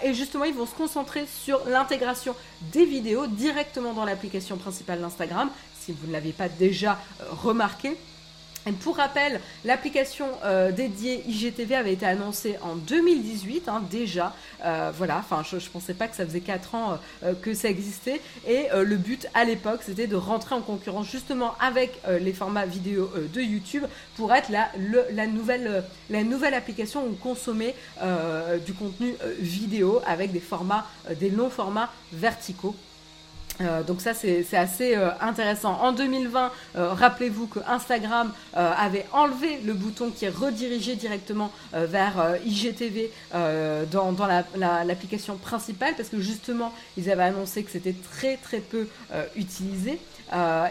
et justement ils vont se concentrer sur l'intégration des vidéos directement dans l'application principale d'Instagram. Si vous ne l'avez pas déjà remarqué, pour rappel, l'application euh, dédiée IGTV avait été annoncée en 2018 hein, déjà. Euh, voilà, enfin je, ne pensais pas que ça faisait 4 ans euh, que ça existait. Et le but à l'époque, c'était de rentrer en concurrence justement avec les formats vidéo de YouTube pour être la, la, nouvelle, la nouvelle application où consommer du contenu vidéo avec des formats, des longs formats verticaux. Euh, donc ça c'est assez euh, intéressant. En 2020, euh, rappelez-vous que Instagram avait enlevé le bouton qui est redirigé directement vers IGTV dans, l'application principale parce que justement ils avaient annoncé que c'était très très peu utilisé.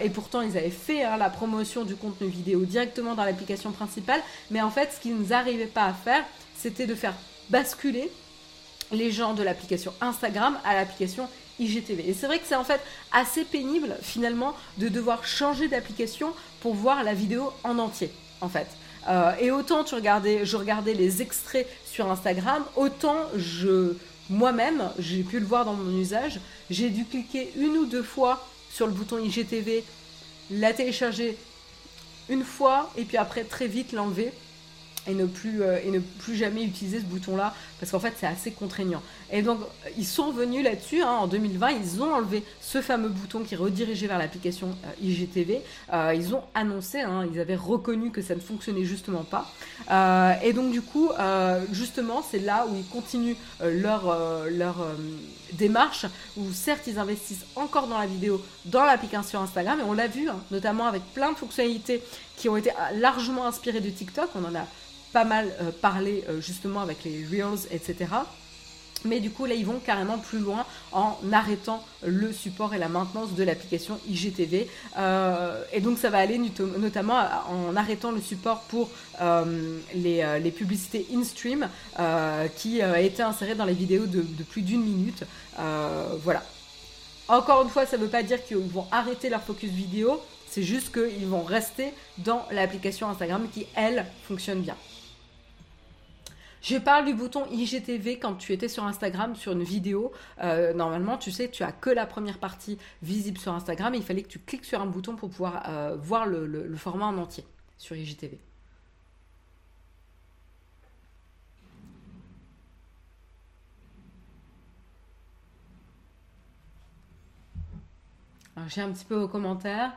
et pourtant, ils avaient fait hein, la promotion du contenu vidéo directement dans l'application principale. Mais en fait, ce qu'ils n'arrivaient pas à faire, c'était de faire basculer les gens de l'application Instagram à l'application IGTV. Et c'est vrai que c'est en fait assez pénible finalement de devoir changer d'application pour voir la vidéo en entier en fait. Euh, et autant tu regardais, je regardais les extraits sur Instagram, autant je moi-même, j'ai pu le voir dans mon usage, j'ai dû cliquer une ou deux fois sur le bouton IGTV, la télécharger une fois et puis après très vite l'enlever et ne plus euh, et ne plus jamais utiliser ce bouton là parce qu'en fait c'est assez contraignant et donc ils sont venus là-dessus hein, en 2020 ils ont enlevé ce fameux bouton qui redirigeait vers l'application euh, IGTV euh, ils ont annoncé hein, ils avaient reconnu que ça ne fonctionnait justement pas. Et donc du coup justement c'est là où ils continuent leur démarche où certes ils investissent encore dans la vidéo dans l'application Instagram et on l'a vu hein, notamment avec plein de fonctionnalités qui ont été largement inspirées de TikTok. On en a pas mal euh, parlé euh, justement avec les Reels, etc. Mais du coup, là, ils vont carrément plus loin en arrêtant le support et la maintenance de l'application IGTV. Euh, et donc, ça va aller notamment en arrêtant le support pour les, publicités in-stream qui a été dans les vidéos de plus d'une minute. voilà. Encore une fois, ça ne veut pas dire qu'ils vont arrêter leur focus vidéo. C'est juste qu'ils vont rester dans l'application Instagram qui, elle, fonctionne bien. Je parle du bouton IGTV quand tu étais sur Instagram, sur une vidéo. Euh, normalement, tu sais, tu as que la première partie visible sur Instagram il fallait que tu cliques sur un bouton pour pouvoir euh, voir le format en entier sur IGTV. j'ai un petit peu vos commentaires.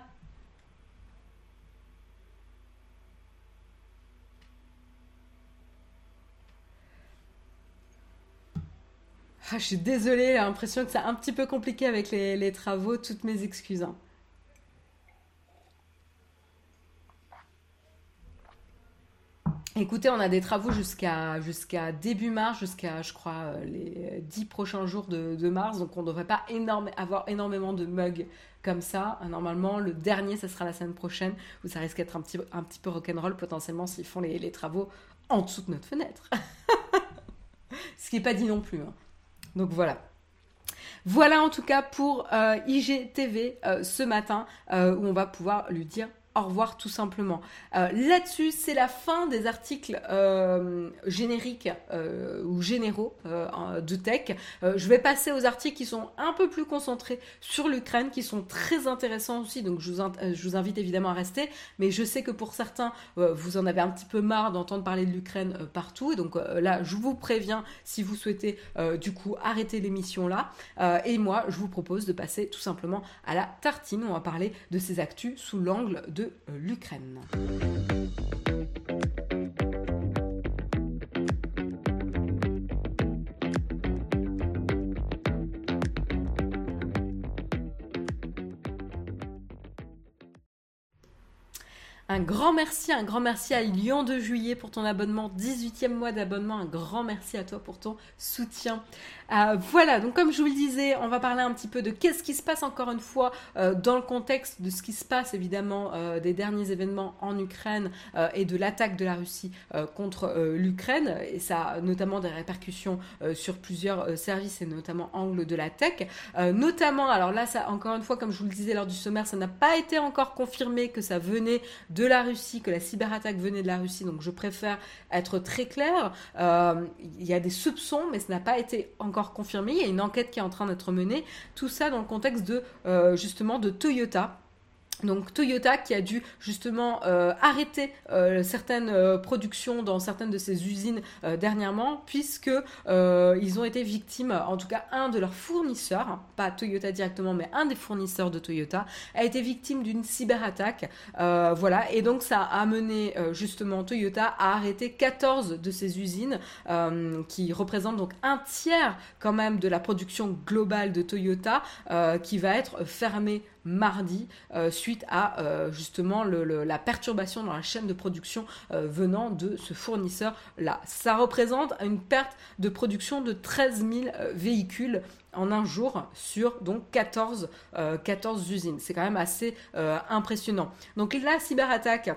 Ah, je suis désolée, j'ai l'impression que c'est un petit peu compliqué avec les, travaux. Toutes mes excuses. Hein. Écoutez, on a des travaux jusqu'à début mars, jusqu'à, je crois, euh, les dix prochains jours de, mars. Donc, on ne devrait pas avoir énormément de mugs comme ça. Normalement, le dernier, ça sera la semaine prochaine, où ça risque d'être un petit, un petit peu rock'n'roll potentiellement s'ils font les, travaux en dessous de notre fenêtre. Ce qui n'est pas dit non plus. Hein. Donc voilà. Voilà en tout cas pour euh, IGTV euh, ce matin euh, où on va pouvoir lui dire au revoir tout simplement. Euh, là-dessus, c'est la fin des articles euh, génériques euh, ou généraux de tech. je vais passer aux articles qui sont un peu plus concentrés sur l'Ukraine, qui sont très intéressants aussi. Donc je vous, invite évidemment à rester. Mais je sais que pour certains, vous en avez un petit peu marre d'entendre parler de l'Ukraine partout. Et donc là, je vous préviens si vous souhaitez du coup arrêter l'émission là. et moi, je vous propose de passer tout simplement à la tartine. On va parler de ces actus sous l'angle de euh, l'Ukraine. Un grand merci, un grand merci à Lyon de Juillet pour ton abonnement, 18e mois d'abonnement, un grand merci à toi pour ton soutien. Euh, voilà, donc comme je vous le disais, on va parler un petit peu de qu'est-ce qui se passe encore une fois euh, dans le contexte de ce qui se passe évidemment euh, des derniers événements en Ukraine et de l'attaque de la Russie contre l'Ukraine. Et ça a notamment des répercussions sur plusieurs services et notamment angle de la tech. notamment, alors là, ça encore une fois, comme je vous le disais lors du sommaire, ça n'a pas été encore confirmé que ça venait la Russie, que la cyberattaque venait de la Russie. Donc je préfère être très clair. Il y a des soupçons, mais ce n'a pas été encore confirmé. Il y a une enquête qui est en train d'être menée. Tout ça dans le contexte de euh, justement de Toyota donc Toyota qui a dû justement euh, arrêter euh, certaines euh, productions dans certaines de ses usines dernièrement puisque ils ont été victimes, en tout cas un de leurs fournisseurs, pas Toyota directement mais un des fournisseurs de Toyota a été victime d'une cyberattaque. voilà et donc ça a amené justement Toyota à arrêter 14 de ses usines qui représentent donc un tiers quand même de la production globale de Toyota qui va être fermée mardi euh, suite à euh, justement la perturbation dans la chaîne de production euh, venant de ce fournisseur-là. Ça représente une perte de production de 13 000 véhicules en un jour sur donc 14, 14 usines. C'est quand même assez impressionnant. Donc la cyberattaque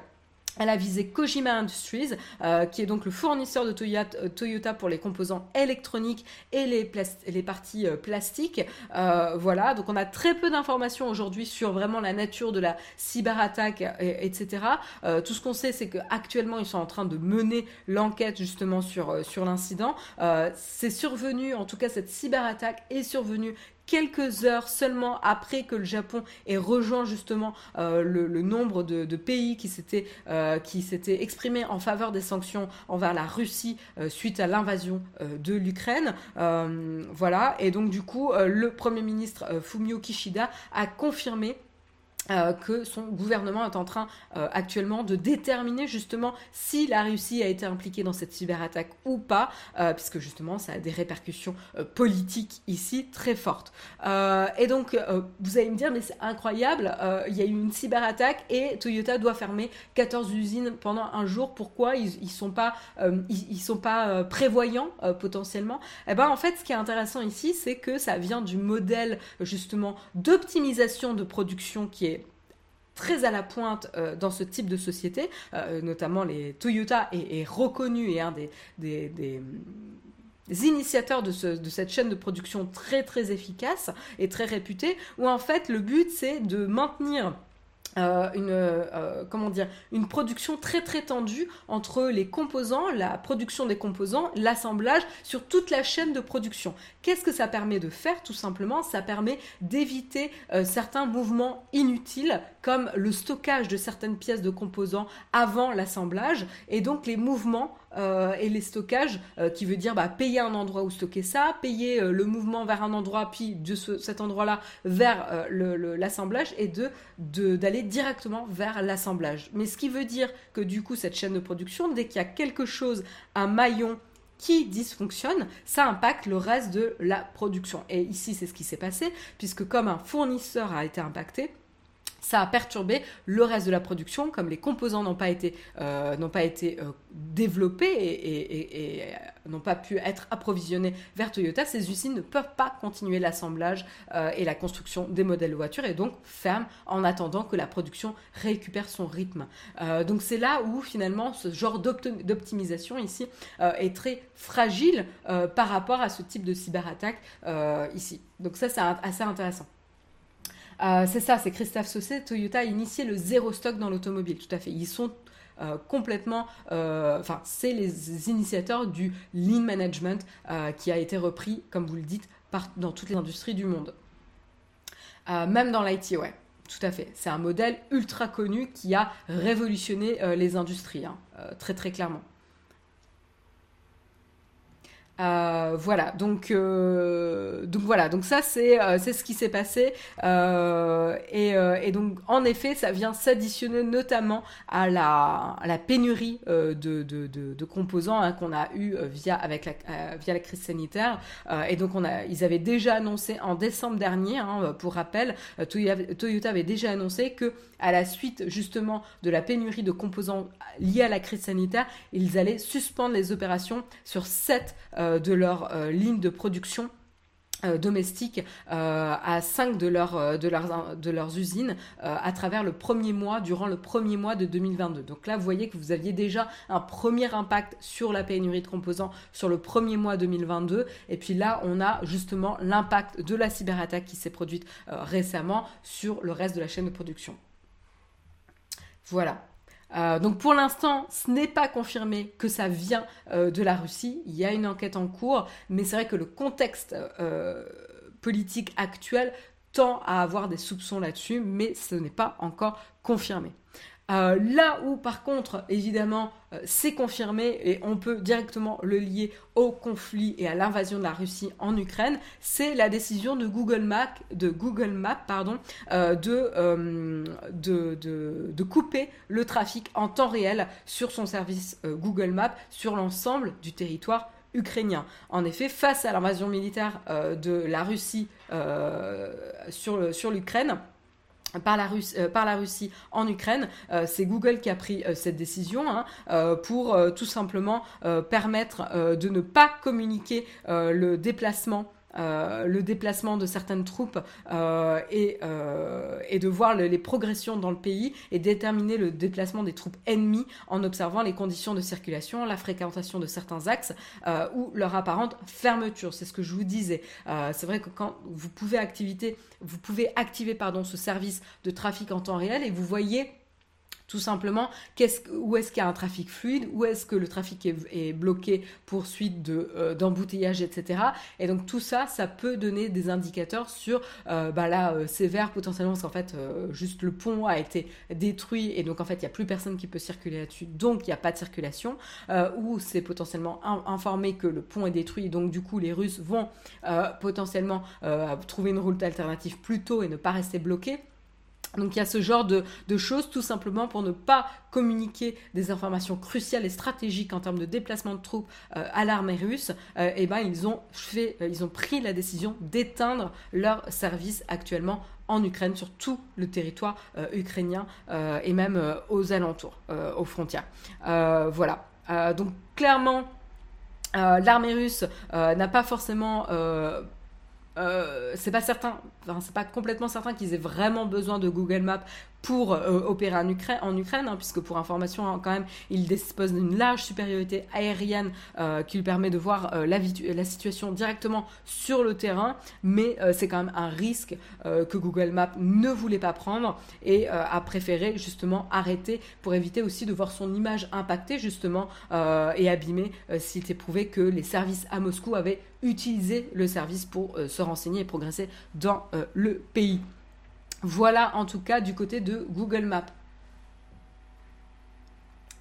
elle a visé Kojima Industries, euh, qui est donc le fournisseur de euh, Toyota, pour les composants électroniques et les, les parties euh, plastiques. voilà, donc on a très peu d'informations aujourd'hui sur vraiment la nature de la cyberattaque, etc. tout ce qu'on sait, c'est qu'actuellement, ils sont en train de mener l'enquête justement sur, sur l'incident. c'est survenu, en tout cas, cette cyberattaque est survenue quelques heures seulement après que le Japon ait rejoint justement euh, le, nombre de, pays qui s'étaient euh, qui s'étaient exprimés en faveur des sanctions envers la Russie euh, suite à l'invasion de l'Ukraine. voilà, et donc du coup, le Premier ministre Fumio Kishida a confirmé euh, que son gouvernement est en train euh, actuellement de déterminer justement si la Russie a été impliquée dans cette cyberattaque ou pas, euh, puisque justement ça a des répercussions politiques ici très fortes. et donc vous allez me dire mais c'est incroyable, il y a eu une cyberattaque et Toyota doit fermer 14 usines pendant un jour. Pourquoi ils, ils sont pas ils, sont pas prévoyants potentiellement? Eh ben en fait ce qui est intéressant ici c'est que ça vient du modèle justement d'optimisation de production qui est très à la pointe euh, dans ce type de société, euh, notamment les Toyota est, reconnu et un des, des, initiateurs de, de, cette chaîne de production très très efficace et très réputée, où en fait le but c'est de maintenir euh, une, euh, une production très très tendue entre les composants, la production des composants, l'assemblage sur toute la chaîne de production. Qu'est-ce que ça permet de faire Tout simplement, ça permet d'éviter euh, certains mouvements inutiles comme le stockage de certaines pièces de composants avant l'assemblage et donc les mouvements et les stockages, qui veut dire bah, payer un endroit où stocker ça, payer le mouvement vers un endroit, puis de cet endroit-là vers l'assemblage, et de d'aller directement vers l'assemblage. Mais ce qui veut dire que du coup, cette chaîne de production, dès qu'il y a quelque chose, un maillon qui dysfonctionne, ça impacte le reste de la production. Et ici, c'est ce qui s'est passé, puisque comme un fournisseur a été impacté, ça a perturbé le reste de la production, comme les composants n'ont pas été, euh, n'ont pas été euh, développés et, euh, n'ont pas pu être approvisionnés vers Toyota, ces usines ne peuvent pas continuer l'assemblage et la construction des modèles de voitures et donc ferment en attendant que la production récupère son rythme. donc c'est là où finalement ce genre d'optimisation ici est très fragile par rapport à ce type de cyberattaque ici. Donc ça c'est assez intéressant. Euh, c'est ça, c'est Christophe Saucet. Toyota a initié le zéro stock dans l'automobile, tout à fait. Ils sont euh, complètement, euh, enfin, c'est les initiateurs du lean management qui a été repris, comme vous le dites, dans toutes les industries du monde. même dans l'IT, ouais. Tout à fait. C'est un modèle ultra connu qui a révolutionné les industries, hein, très très clairement. Euh, voilà, donc, euh, donc voilà, donc ça c'est euh, ce qui s'est passé. Et, donc en effet ça vient s'additionner notamment à la, pénurie de, composants hein, qu'on a eu via avec la via la crise sanitaire. Et donc ils avaient déjà annoncé en décembre dernier, hein, pour rappel, Toyota avait déjà annoncé que à la suite justement de la pénurie de composants liés à la crise sanitaire, ils allaient suspendre les opérations sur sept de leurs euh, lignes de production euh, domestiques à cinq de leurs usines à travers le premier mois, durant le premier mois de 2022. Donc là, vous voyez que vous aviez déjà un premier impact sur la pénurie de composants sur le premier mois 2022. Et puis là, on a justement l'impact de la cyberattaque qui s'est produite récemment sur le reste de la chaîne de production. Voilà. Euh, donc pour l'instant, ce n'est pas confirmé que ça vient euh, de la Russie. Il y a une enquête en cours, mais c'est vrai que le contexte euh, politique actuel tend à avoir des soupçons là-dessus, mais ce n'est pas encore confirmé. Euh, là où, par contre, évidemment, euh, c'est confirmé et on peut directement le lier au conflit et à l'invasion de la Russie en Ukraine, c'est la décision de Google Maps, de, Google Maps, euh, de, couper le trafic en temps réel sur son service Google Maps sur l'ensemble du territoire ukrainien. En effet, face à l'invasion militaire de la Russie sur l'Ukraine, par la, euh, par la, Russie en Ukraine. Euh, c'est Google qui a pris euh, cette décision hein, pour tout simplement permettre de ne pas communiquer le déplacement euh, le déplacement de certaines troupes euh, et, euh, et, de voir les progressions dans le pays et déterminer le déplacement des troupes ennemies en observant les conditions de circulation, la fréquentation de certains axes ou leur apparente fermeture. C'est ce que je vous disais. C'est vrai que quand vous pouvez, vous pouvez activer ce service de trafic en temps réel et vous voyez tout simplement, où est-ce qu'il y a un trafic fluide, où est-ce que le trafic est, bloqué pour suite euh, d'embouteillage, etc. Et donc tout ça, ça peut donner des indicateurs sur, euh, bah là, euh, sévère potentiellement, parce qu'en fait, juste le pont a été détruit et donc en fait, il n'y a plus personne qui peut circuler là-dessus, donc il n'y a pas de circulation, ou c'est potentiellement informé que le pont est détruit, donc du coup, les Russes vont potentiellement trouver une route alternative plus tôt et ne pas rester bloqués. Donc il y a ce genre de, choses tout simplement pour ne pas communiquer des informations cruciales et stratégiques en termes de déplacement de troupes euh, à l'armée russe. et euh, eh ben ils ont fait, euh, ils ont pris la décision d'éteindre leur service actuellement en Ukraine sur tout le territoire ukrainien et même aux alentours, aux frontières. voilà. donc clairement, l'armée russe n'a pas forcément c'est pas certain, enfin, c'est pas complètement certain qu'ils aient vraiment besoin de Google Maps pour euh, opérer en Ukraine, hein, puisque pour information, hein, quand même, il dispose d'une large supériorité aérienne euh, qui lui permet de voir euh, la, la, situation directement sur le terrain, mais c'est quand même un risque que Google Maps ne voulait pas prendre et a préféré justement arrêter pour éviter aussi de voir son image impactée justement et abîmée s'il était prouvé que les services à Moscou avaient utilisé le service pour se renseigner et progresser dans le pays. Voilà en tout cas du côté de Google Maps.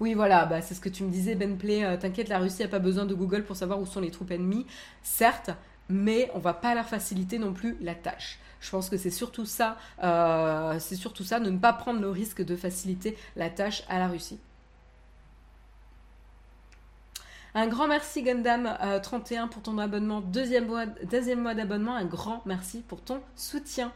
Oui, voilà, bah, c'est ce que tu me disais, Benplay. Euh, t'inquiète, la Russie n'a pas besoin de Google pour savoir où sont les troupes ennemies. Certes, mais on va pas leur faciliter non plus la tâche. Je pense que c'est surtout ça, euh, surtout ça, ne pas prendre le risque de faciliter la tâche à la Russie. Un grand merci Gundam31 pour ton abonnement, deuxième mois d'abonnement, un grand merci pour ton soutien.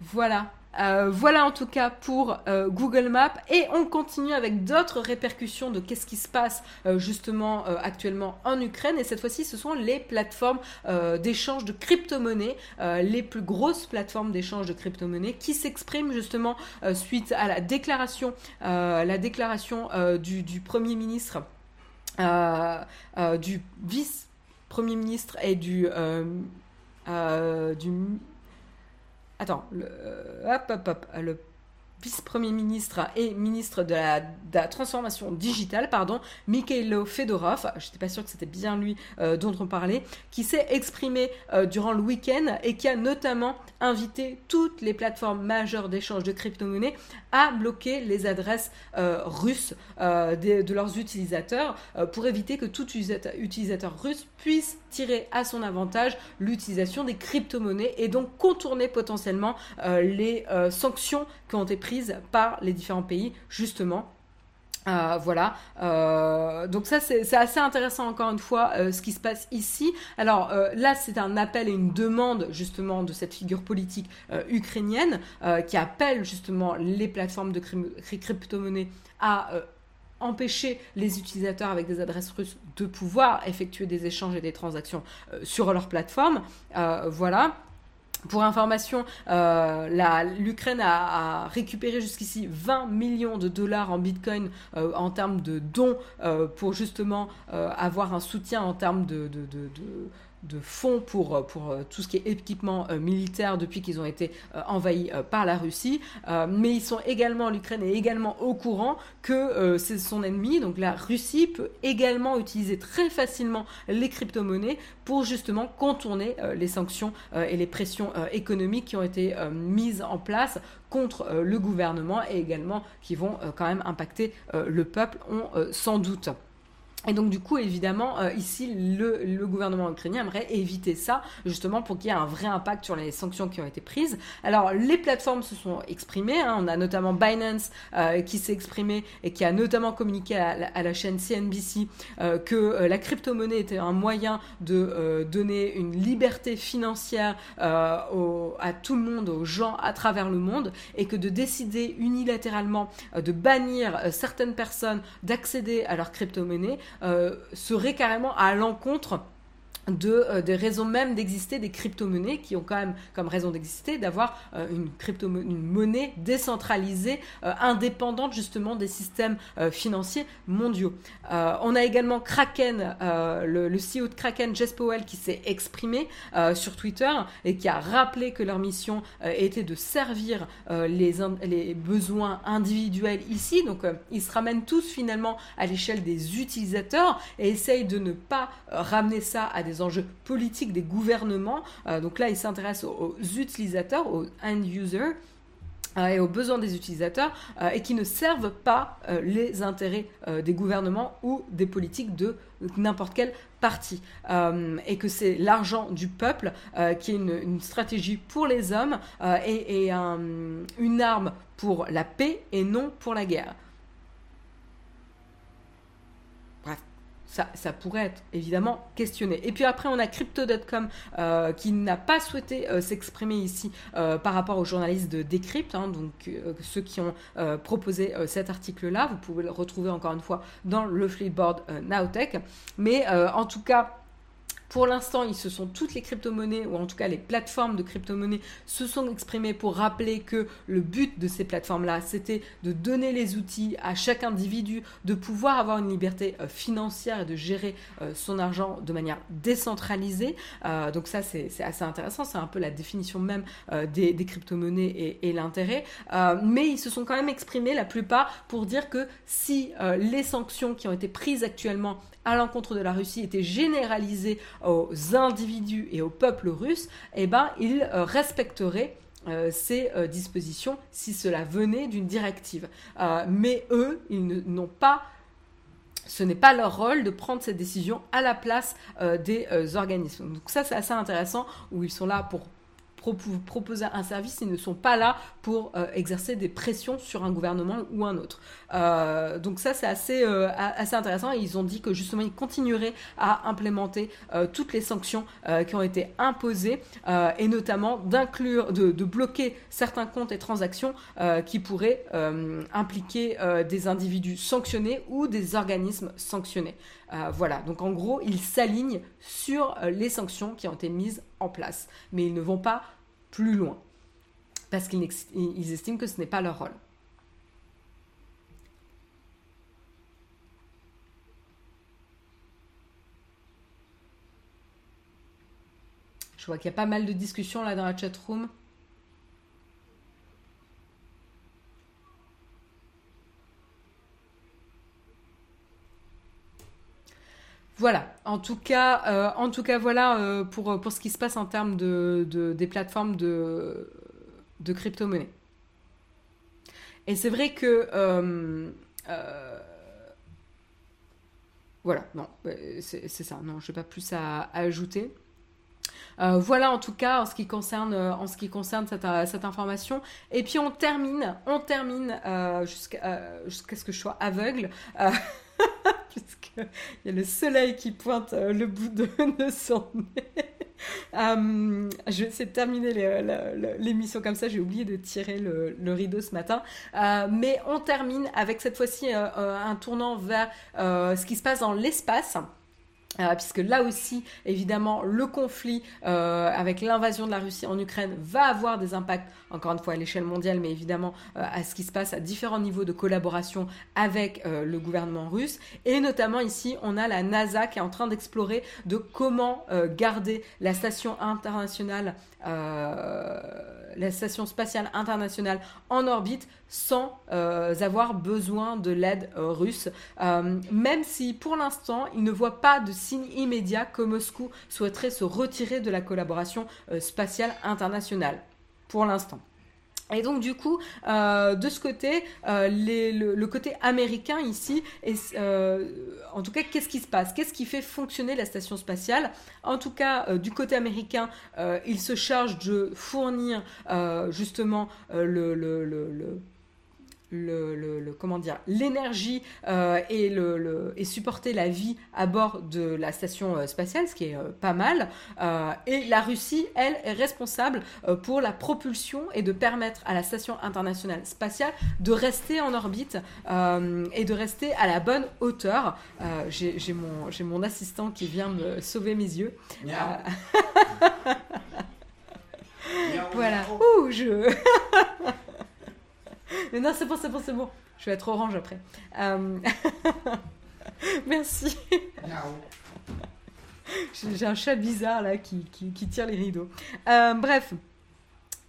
Voilà, euh, voilà en tout cas pour euh, Google Maps. Et on continue avec d'autres répercussions de qu'est-ce qui se passe euh, justement actuellement en Ukraine. Et cette fois-ci ce sont les plateformes d'échange de crypto-monnaies, les plus grosses plateformes d'échange de crypto-monnaies qui s'expriment justement suite à la déclaration, la déclaration du, Premier ministre, du vice-premier ministre et du Attends, le, euh, hop, hop, hop, le vice-premier ministre et ministre de la, transformation digitale, pardon, Mikhailo Fedorov, je n'étais pas sûr que c'était bien lui euh, dont on parlait, qui s'est exprimé euh, durant le week-end et qui a notamment invité toutes les plateformes majeures d'échange de crypto-monnaies à bloquer les adresses euh, russes de, leurs utilisateurs pour éviter que tout utilisateur russe puisse tirer à son avantage l'utilisation des crypto-monnaies et donc contourner potentiellement les sanctions qui ont été prises par les différents pays, justement. Euh, voilà, euh, donc ça c'est assez intéressant encore une fois euh, ce qui se passe ici. Alors là c'est un appel et une demande justement de cette figure politique ukrainienne qui appelle justement les plateformes de crypto-monnaie à empêcher les utilisateurs avec des adresses russes de pouvoir effectuer des échanges et des transactions sur leur plateforme. voilà. Pour information, euh, l'Ukraine a, récupéré jusqu'ici 20 millions de dollars en Bitcoin euh, en termes de dons euh, pour justement avoir un soutien en termes de de fonds pour, euh, euh, tout ce qui est équipement euh, militaire depuis qu'ils ont été envahis par la Russie. mais ils sont également, l'Ukraine est également au courant que c'est son ennemi. Donc la Russie peut également utiliser très facilement les crypto-monnaies pour justement contourner les sanctions et les pressions économiques qui ont été mises en place contre le gouvernement et également qui vont quand même impacter le peuple, on sans doute. Et donc du coup, évidemment, euh, ici, le, gouvernement ukrainien aimerait éviter ça, justement pour qu'il y ait un vrai impact sur les sanctions qui ont été prises. Alors, les plateformes se sont exprimées. Hein. On a notamment Binance euh, qui s'est exprimé et qui a notamment communiqué à la, chaîne CNBC euh, que la crypto-monnaie était un moyen de donner une liberté financière à tout le monde, aux gens à travers le monde, et que de décider unilatéralement de bannir certaines personnes d'accéder à leur crypto-monnaie euh, serait carrément à l'encontre de, euh, des raisons même d'exister des crypto-monnaies qui ont quand même comme raison d'exister d'avoir euh, une crypto une monnaie décentralisée euh, indépendante justement des systèmes financiers mondiaux. on a également Kraken, le, le, CEO de Kraken, Jess Powell, qui s'est exprimé sur Twitter et qui a rappelé que leur mission était de servir les, les besoins individuels ici. Donc ils se ramènent tous finalement à l'échelle des utilisateurs et essayent de ne pas ramener ça à des enjeux politiques des gouvernements. Euh, donc là, il s'intéresse aux, utilisateurs, aux end users euh, et aux besoins des utilisateurs euh, et qui ne servent pas les intérêts des gouvernements ou des politiques de n'importe quel parti et que c'est l'argent du peuple qui est une, stratégie pour les hommes et une arme pour la paix et non pour la guerre. Ça, pourrait être évidemment questionné. Et puis après, on a Crypto.com euh, qui n'a pas souhaité euh, s'exprimer ici euh, par rapport aux journalistes de Decrypt, hein, donc ceux qui ont proposé cet article-là. Vous pouvez le retrouver encore une fois dans le Flipboard Nowtech. Mais en tout cas, pour l'instant, ils se sont toutes les crypto-monnaies, ou en tout cas les plateformes de crypto-monnaies, se sont exprimées pour rappeler que le but de ces plateformes-là, c'était de donner les outils à chaque individu de pouvoir avoir une liberté euh, financière et de gérer euh, son argent de manière décentralisée. Euh, donc ça, c'est assez intéressant. C'est un peu la définition même des, crypto-monnaies et, l'intérêt. mais ils se sont quand même exprimés, la plupart, pour dire que si les sanctions qui ont été prises actuellement à l'encontre de la Russie était généralisé aux individus et au peuple russe, eh ben, il euh, respecterait ces dispositions si cela venait d'une directive. mais eux, ils n'ont pas ce n'est pas leur rôle de prendre cette décision à la place des organismes. Donc ça, c'est assez intéressant, où ils sont là pour proposer un service, ils ne sont pas là pour euh, exercer des pressions sur un gouvernement ou un autre. Euh, donc ça, c'est assez, euh, assez intéressant. ils ont dit que justement, ils continueraient à implémenter toutes les sanctions qui ont été imposées et notamment de, bloquer certains comptes et transactions qui pourraient impliquer des individus sanctionnés ou des organismes sanctionnés. Voilà, donc en gros, ils s'alignent sur les sanctions qui ont été mises en place. Mais ils ne vont pas plus loin. Parce qu'ils estiment que ce n'est pas leur rôle. Je vois qu'il y a pas mal de discussions là dans la chat room. Voilà, en tout cas, euh, voilà euh, pour, ce qui se passe en termes de, des plateformes de, de crypto-monnaie. Et c'est vrai que... Euh, voilà, non, c'est ça, non, je n'ai pas plus à, ajouter. voilà en tout cas en ce qui concerne, cette, information. Et puis on termine, on termine jusqu'à ce que je sois aveugle. puisqu'il y a le soleil qui pointe euh, le bout de, son nez. Euh, je vais essayer de terminer l'émission comme ça, j'ai oublié de tirer le, rideau ce matin. Euh, mais on termine avec cette fois-ci un tournant vers ce qui se passe dans l'espace. Euh, puisque là aussi, évidemment, le conflit euh, avec l'invasion de la Russie en Ukraine va avoir des impacts, encore une fois, à l'échelle mondiale, mais évidemment euh, à ce qui se passe à différents niveaux de collaboration avec le gouvernement russe. Et notamment ici, on a la NASA qui est en train d'explorer de comment garder la station internationale la station spatiale internationale en orbite sans euh, avoir besoin de l'aide euh, russe, euh, même si pour l'instant il ne voit pas de signe immédiat que Moscou souhaiterait se retirer de la collaboration spatiale internationale. Pour l'instant. Et donc du coup, de ce côté, le, côté américain ici, en tout cas, qu'est-ce qui se passe? Qu'est-ce qui fait fonctionner la station spatiale? En tout cas, du côté américain, il se charge de fournir justement le, comment dire l'énergie euh, et le, et supporter la vie à bord de la station euh, spatiale, ce qui est euh, pas mal. et la Russie, elle, est responsable pour la propulsion et de permettre à la station internationale spatiale de rester en orbite et de rester à la bonne hauteur. J'ai mon j'ai mon assistant qui vient me sauver mes yeux. voilà. Ouh, je Mais non, c'est bon, c'est bon, c'est bon. Je vais être orange après. Euh, merci. J'ai un chat bizarre là qui, qui, tire les rideaux. Euh, bref.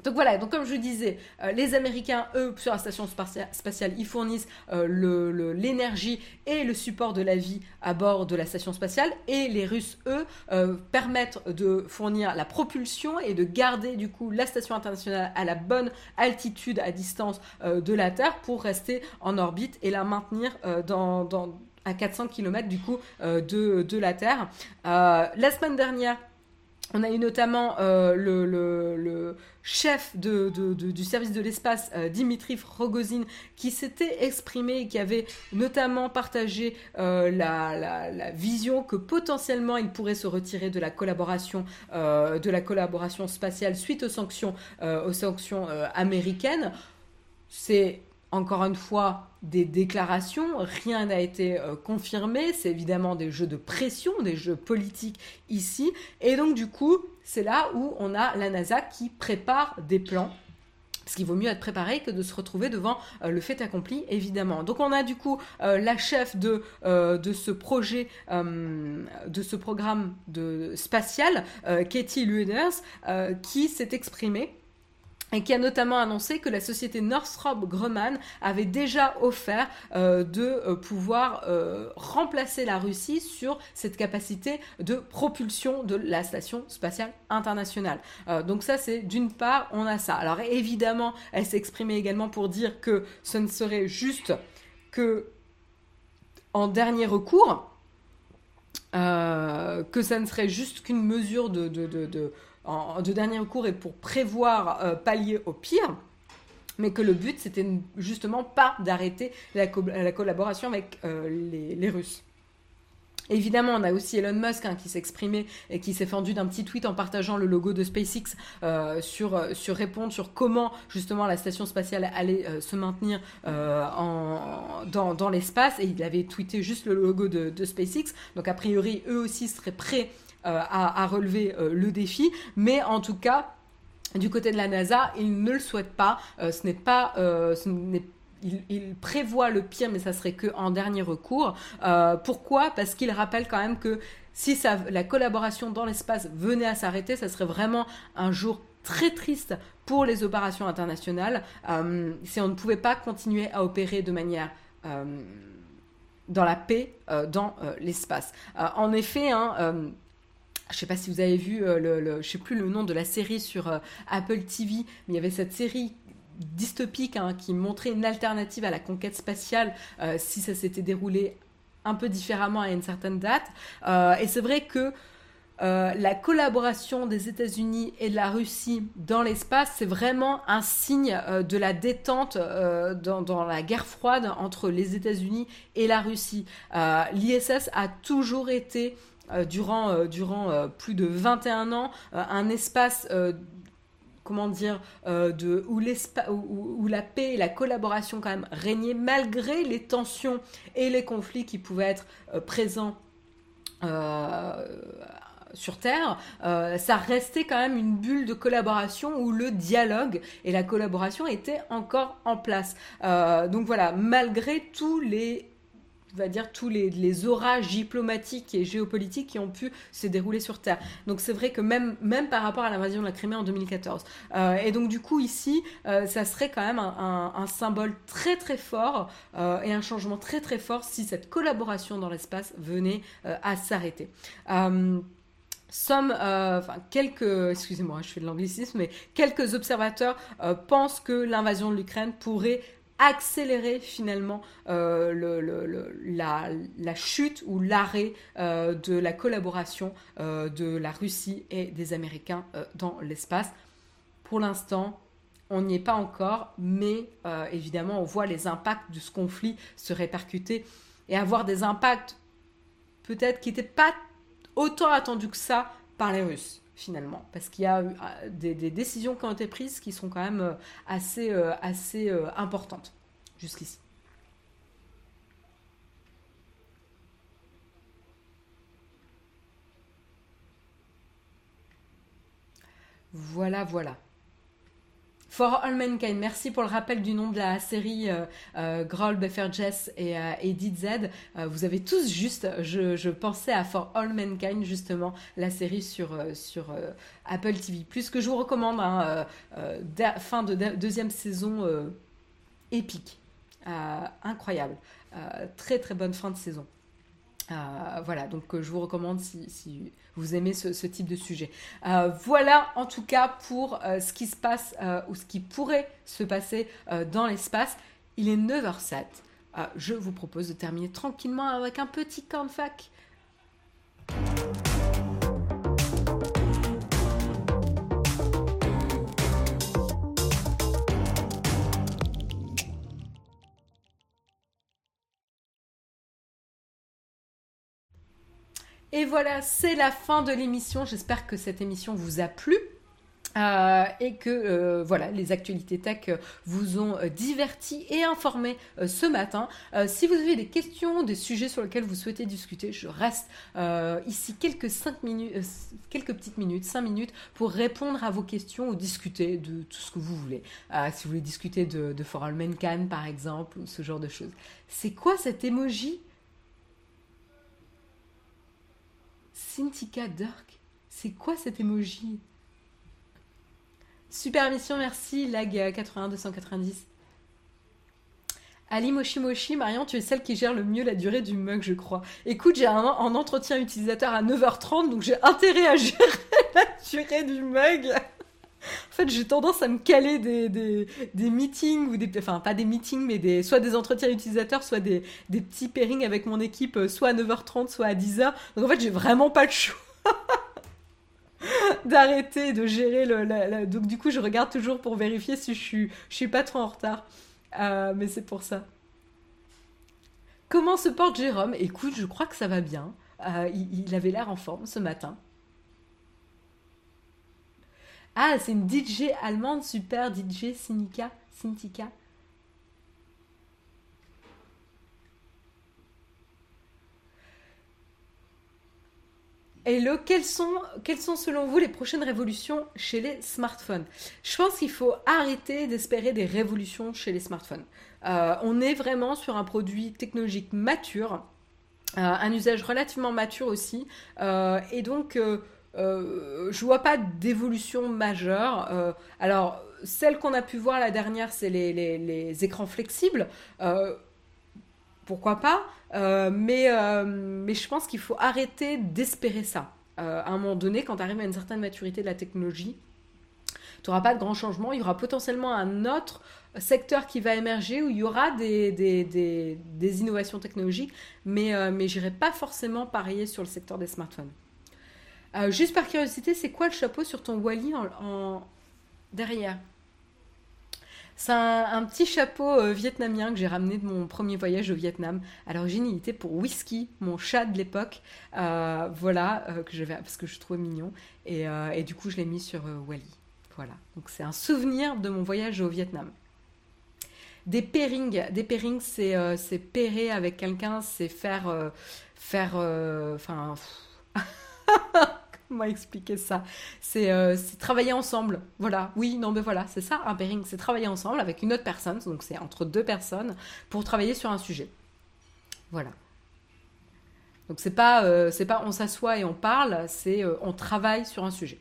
Donc voilà, donc comme je disais, euh, les Américains, eux, sur la station spatiale, ils fournissent euh, l'énergie et le support de la vie à bord de la station spatiale, et les Russes, eux, euh, permettent de fournir la propulsion et de garder du coup la station internationale à la bonne altitude à distance de la Terre pour rester en orbite et la maintenir dans, à 400 km du coup de, de la Terre. la semaine dernière, on a eu notamment euh, le, chef du service de l'espace, euh, Dimitri Rogozin, qui s'était exprimé et qui avait notamment partagé euh, la, vision que potentiellement il pourrait se retirer de la collaboration, spatiale suite aux sanctions, aux sanctions américaines. C'est encore une fois des déclarations, rien n'a été euh, confirmé, c'est évidemment des jeux de pression, des jeux politiques ici, et donc du coup, c'est là où on a la NASA qui prépare des plans. Parce qu'il vaut mieux être préparé que de se retrouver devant euh, le fait accompli, évidemment. Donc on a du coup euh, la chef de, ce projet, de ce programme spatial, Katie Lueders, qui s'est exprimée et qui a notamment annoncé que la société Northrop Grumman avait déjà offert euh, de euh, pouvoir euh, remplacer la Russie sur cette capacité de propulsion de la station spatiale internationale. donc ça, c'est d'une part, on a ça. Alors évidemment, elle s'est exprimée également pour dire que ce ne serait juste que en dernier recours, que ça ne serait juste qu'une mesure de dernier recours et pour prévoir euh, pallier au pire, mais que le but c'était justement pas d'arrêter la, collaboration avec euh, les, Russes. Évidemment, on a aussi Elon Musk hein, qui exprimé et qui s'est fendu d'un petit tweet en partageant le logo de SpaceX euh, sur, sur répondre sur comment justement la station spatiale allait se maintenir en, dans, l'espace. Et il avait tweeté juste le logo de, de SpaceX. Donc a priori, eux aussi seraient prêts euh, à, relever euh, le défi. Mais en tout cas, du côté de la NASA, ils ne le souhaitent pas. Euh, ce n'est pas, il, prévoit le pire, mais ça serait que en dernier recours. pourquoi? Parce qu'il rappelle quand même que si la collaboration dans l'espace venait à s'arrêter, ça serait vraiment un jour très triste pour les opérations internationales si on ne pouvait pas continuer à opérer de manière dans la paix dans l'espace. en effet, hein, je ne sais pas si vous avez vu, euh, le, sais plus le nom de la série sur euh, Apple TV, mais il y avait cette série dystopique hein, qui montrait une alternative à la conquête spatiale euh, si ça s'était déroulé un peu différemment à une certaine date. et c'est vrai que la collaboration des États-Unis et de la Russie dans l'espace, c'est vraiment un signe de la détente dans, la guerre froide entre les États-Unis et la Russie. L'ISS a toujours été durant, euh, durant euh, plus de 21 ans, un espace comment dire, de, où, où, où, la paix et la collaboration quand même régnaient malgré les tensions et les conflits qui pouvaient être présents sur Terre, ça restait quand même une bulle de collaboration où le dialogue et la collaboration étaient encore en place. donc voilà, malgré tous les va dire tous les, orages diplomatiques et géopolitiques qui ont pu se dérouler sur Terre. Donc c'est vrai que même, même par rapport à l'invasion de la Crimée en 2014. Euh, et donc du coup ici, euh, ça serait quand même un, symbole très très fort euh, et un changement très très fort si cette collaboration dans l'espace venait à s'arrêter. Somme, enfin quelques, excusez-moi, je fais de l'anglicisme, mais quelques observateurs pensent que l'invasion de l'Ukraine pourrait accélérer finalement euh, la, chute ou l'arrêt euh, de la collaboration euh, de la Russie et des Américains dans l'espace. Pour l'instant, on n'y est pas encore, mais évidemment, on voit les impacts de ce conflit se répercuter et avoir des impacts peut-être qui n'étaient pas autant attendus que ça par les Russes finalement, parce qu'il y a des, des, décisions qui ont été prises qui sont quand même euh, assez, euh, assez euh, importantes jusqu'ici. Voilà, voilà. For All Mankind, merci pour le rappel du nom de la série euh, euh Groll, Jess et, euh, Z. Euh, vous avez tous juste, je, pensais à For All Mankind justement, la série sur, sur Apple TV. Plus que je vous recommande, hein, fin de deuxième saison épique, incroyable, très très bonne fin de saison. Euh, voilà, donc euh, je vous recommande si, vous aimez ce, type de sujet. Euh, voilà en tout cas pour ce qui se passe ou ce qui pourrait se passer dans l'espace. Il est 9h07. je vous propose de terminer tranquillement avec un petit cornfac. Et voilà, c'est la fin de l'émission. J'espère que cette émission vous a plu. Euh, et que euh, voilà les actualités tech vous ont euh, diverti et informé ce matin. si vous avez des questions, des sujets sur lesquels vous souhaitez discuter, je reste ici quelques cinq minutes, quelques petites minutes, 5 minutes pour répondre à vos questions ou discuter de tout ce que vous voulez. si vous voulez discuter de, de For All par exemple ou ce genre de choses. C'est quoi cet emoji? Cintica Dirk, c'est quoi cet emoji Super mission, merci. Lag 81 290. Ali Moshi Moshi, Marion, tu es celle qui gère le mieux la durée du mug, je crois. Écoute, j'ai un, entretien utilisateur à 9h30, donc j'ai intérêt à gérer la durée du mug. Fait, j'ai tendance à me caler des, des, meetings, ou des, enfin pas des meetings, mais des, soit des entretiens utilisateurs, soit des, des petits pairings avec mon équipe, euh, soit à 9h30, soit à 10h. Donc en fait, j'ai vraiment pas le choix d'arrêter de gérer le. Donc du coup, je regarde toujours pour vérifier si je suis, je suis pas trop en retard. Euh, mais c'est pour ça. Comment se porte Jérôme? Écoute, je crois que ça va bien. Euh, il, avait l'air en forme ce matin. Ah, c'est une DJ allemande, super DJ Sinica. Sintika. Hello, quelles sont, sont selon vous les prochaines révolutions chez les smartphones? Je pense qu'il faut arrêter d'espérer des révolutions chez les smartphones. Euh, on est vraiment sur un produit technologique mature, euh, un usage relativement mature aussi, euh, et donc je vois pas d'évolution majeure. alors, celle qu'on a pu voir la dernière, c'est les, écrans flexibles pourquoi pas, euh, mais, euh, je pense qu'il faut arrêter d'espérer ça. Euh, à un moment donné, quand tu arrives à une certaine maturité de la technologie, tu n'auras pas de grands changements, il y aura potentiellement un autre secteur qui va émerger où il y aura des, des, innovations technologiques, mais, mais n'irai pas forcément parier sur le secteur des smartphones. Juste par curiosité, c'est quoi le chapeau sur ton Wally en derrière? C'est un, petit chapeau euh, vietnamien que j'ai ramené de mon premier voyage au Vietnam. À l'origine, il était pour Whisky, mon chat de l'époque. Euh, voilà, euh, que j'avais parce que je trouvais mignon. Et, du coup, je l'ai mis sur Wally. Voilà. Donc, c'est un souvenir de mon voyage au Vietnam. Des pairings, des pairings, c'est c'est avec quelqu'un, c'est faire faire enfin m'a expliqué ça. Euh, c'est travailler ensemble. Voilà. Oui, non, mais voilà, c'est ça un pairing. C'est travailler ensemble avec une autre personne. Donc c'est entre deux personnes pour travailler sur un sujet. Voilà. Donc c'est pas, euh, pas on s'assoit et on parle, c'est euh, on travaille sur un sujet.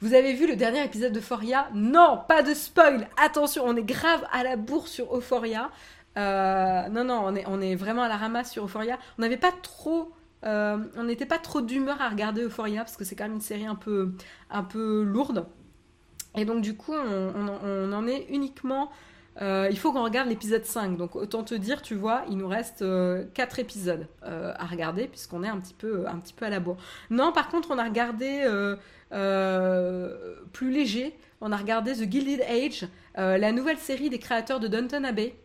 Vous avez vu le dernier épisode de Foria Non, pas de spoil Attention, on est grave à la bourre sur Euphoria. Euh, non, non, on est, vraiment à la ramasse sur Euphoria. On n'avait pas trop. Euh, on n'était pas trop d'humeur à regarder Euphoria parce que c'est quand même une série un peu, un peu lourde. Et donc, du coup, on, en est uniquement. Euh, il faut qu'on regarde l'épisode 5. Donc, autant te dire, tu vois, il nous reste 4 épisodes à regarder puisqu'on est un petit, peu, un petit peu à la bourre. Non, par contre, on a regardé plus léger. On a regardé The Gilded Age, la nouvelle série des créateurs de Downton Abbey.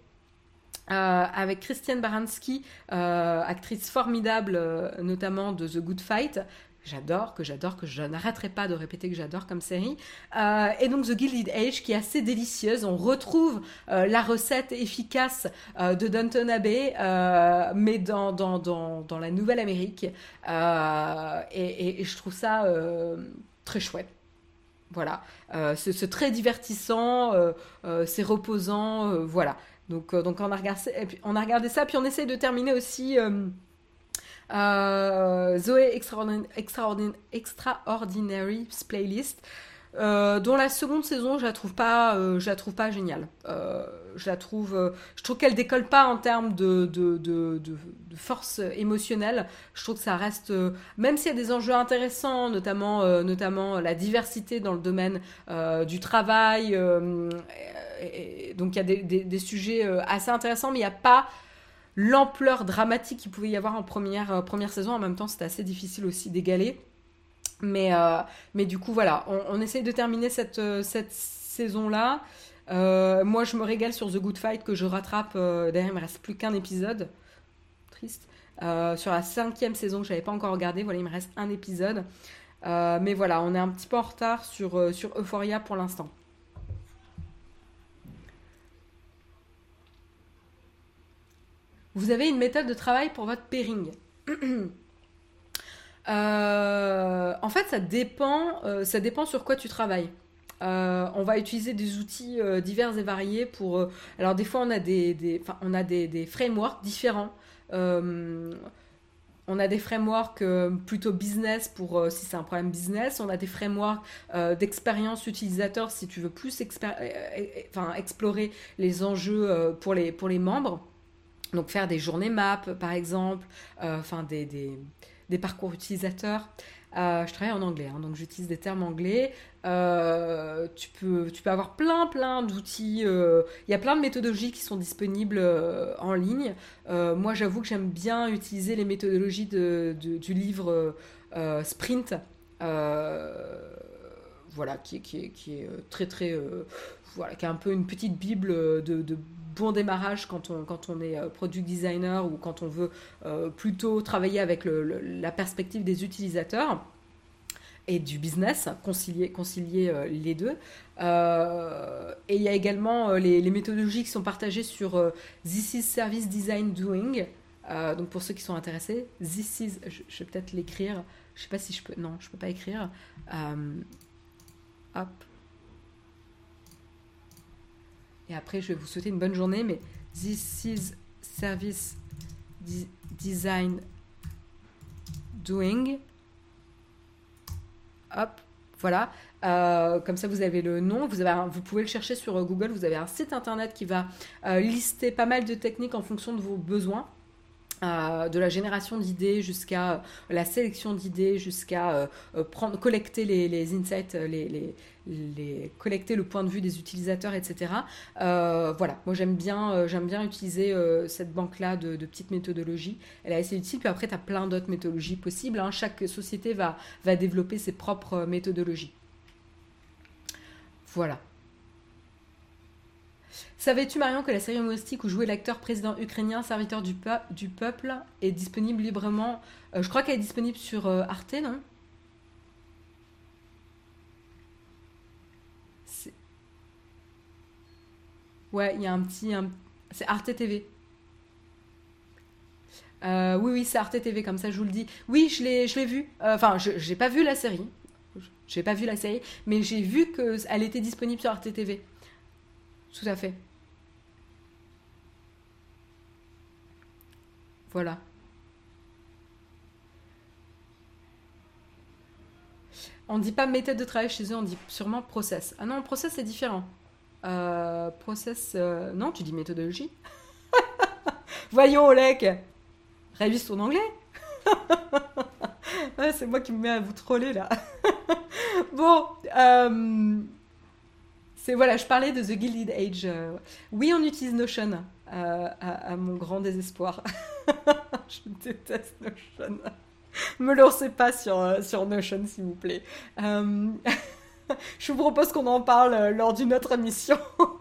Euh, avec Christiane Baranski, euh, actrice formidable, euh, notamment de The Good Fight. J'adore, que j'adore, que je n'arrêterai pas de répéter que j'adore comme série. et donc The Gilded Age, qui est assez délicieuse. On retrouve la recette efficace de Downton Abbey, mais dans, dans, dans, dans, la Nouvelle-Amérique. Et, et, je trouve ça très chouette. Voilà, c'est très divertissant, c'est reposant, voilà. Donc, euh, on, a regardé, ça, puis on essaye de terminer aussi euh, euh, Zoé Extraordinary Playlist. dont la seconde saison, je la trouve pas, je la trouve pas géniale. je trouve, je trouve qu'elle décolle pas en termes de, force émotionnelle. Je trouve que ça reste, même s'il y a des enjeux intéressants, notamment la diversité dans le domaine du travail donc il y a des, sujets euh, assez intéressants, mais il n'y a pas l'ampleur dramatique qu'il pouvait y avoir en première, euh, première saison. En même temps, c'était assez difficile aussi d'égaler. Mais, euh, mais du coup, voilà, on, essaye de terminer cette, cette saison-là. moi, je me régale sur The Good Fight que je rattrape. derrière, il me reste plus qu'un épisode. Triste. sur la cinquième saison que je n'avais pas encore regardé. Voilà, il me reste un épisode. mais voilà, on est un petit peu en retard sur, sur Euphoria pour l'instant. Vous avez une méthode de travail pour votre pairing. Euh, en fait, ça dépend, euh, ça dépend sur quoi tu travailles. Euh, on va utiliser des outils divers et variés pour. alors des fois, on a des, on a des, frameworks différents. on a des frameworks plutôt business pour si c'est un problème business. On a des frameworks d'expérience utilisateur si tu veux plus explorer les enjeux pour, les, pour les membres. Donc faire des journées map par exemple, enfin des, parcours utilisateurs. je travaille en anglais, hein, donc j'utilise des termes anglais. Euh, tu, peux, avoir plein, plein d'outils. Euh, il y a plein de méthodologies qui sont disponibles euh, en ligne. moi, j'avoue que j'aime bien utiliser les méthodologies du livre Sprint. voilà, qui, est très, très. voilà, qui est un peu une petite bible de bon démarrage quand on, quand on est product designer ou quand on veut plutôt travailler avec la perspective des utilisateurs et du business, concilier, concilier euh, les deux. Euh, et il y a également euh, les, méthodologies qui sont partagées sur This is Service Design Doing. donc pour ceux qui sont intéressés, This is, je, vais peut-être l'écrire. Je sais pas si je peux, non, je peux pas écrire. hop. Et après, je vais vous souhaiter une bonne journée, mais This is Service Design Doing hop, voilà. Euh, comme ça, vous avez le nom. Vous, pouvez le chercher sur euh, Google. Vous avez un site internet qui va euh, lister pas mal de techniques en fonction de vos besoins. De la génération d'idées jusqu'à la sélection d'idées, jusqu'à prendre, collecter les, insights, les, collecter le point de vue des utilisateurs, etc. voilà, moi j'aime bien, j'aime bien utiliser cette banque-là de, petites méthodologies. Elle est assez utile. Puis après, tu as plein d'autres méthodologies possibles. Hein. Chaque société va, va développer ses propres méthodologies. Voilà. Savais-tu, Marion, que la série humoristique où jouait l'acteur président ukrainien, serviteur du, peuple, est disponible librement euh, Je crois qu'elle est disponible sur euh, Arte, non? Ouais, il y a un petit. C'est Arte TV. Euh, oui, oui, c'est Arte TV, comme ça je vous le dis. Oui, je l'ai vu. Enfin, je n'ai pas vu la série. J'ai pas vu la série, mais j'ai vu qu'elle était disponible sur Arte TV. Tout à fait. Voilà. On dit pas méthode de travail chez eux, on dit sûrement process. Ah non, process c'est différent. Euh, process, euh, non, tu dis méthodologie. Voyons, Olek, révise ton anglais. c'est moi qui me mets à vous troller là. bon, euh, c'est voilà, je parlais de The Gilded Age. Oui, on utilise Notion à, mon grand désespoir. je déteste Notion. Me lancez pas sur, sur Notion, s'il vous plaît. je vous propose qu'on en parle lors d'une autre émission.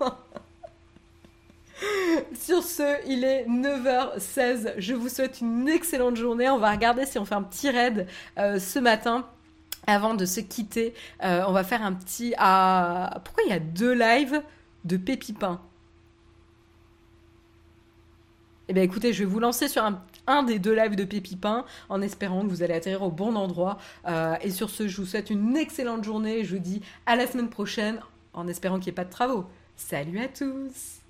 Sur ce, il est 9h16. Je vous souhaite une excellente journée. On va regarder si on fait un petit raid euh, ce matin. Avant de se quitter, euh, on va faire un petit... Ah, pourquoi il y a deux lives de Pépipin? Eh bien écoutez, je vais vous lancer sur un, des deux lives de Pépipin en espérant que vous allez atterrir au bon endroit. Euh, et sur ce, je vous souhaite une excellente journée. Je vous dis à la semaine prochaine en espérant qu'il n'y ait pas de travaux. Salut à tous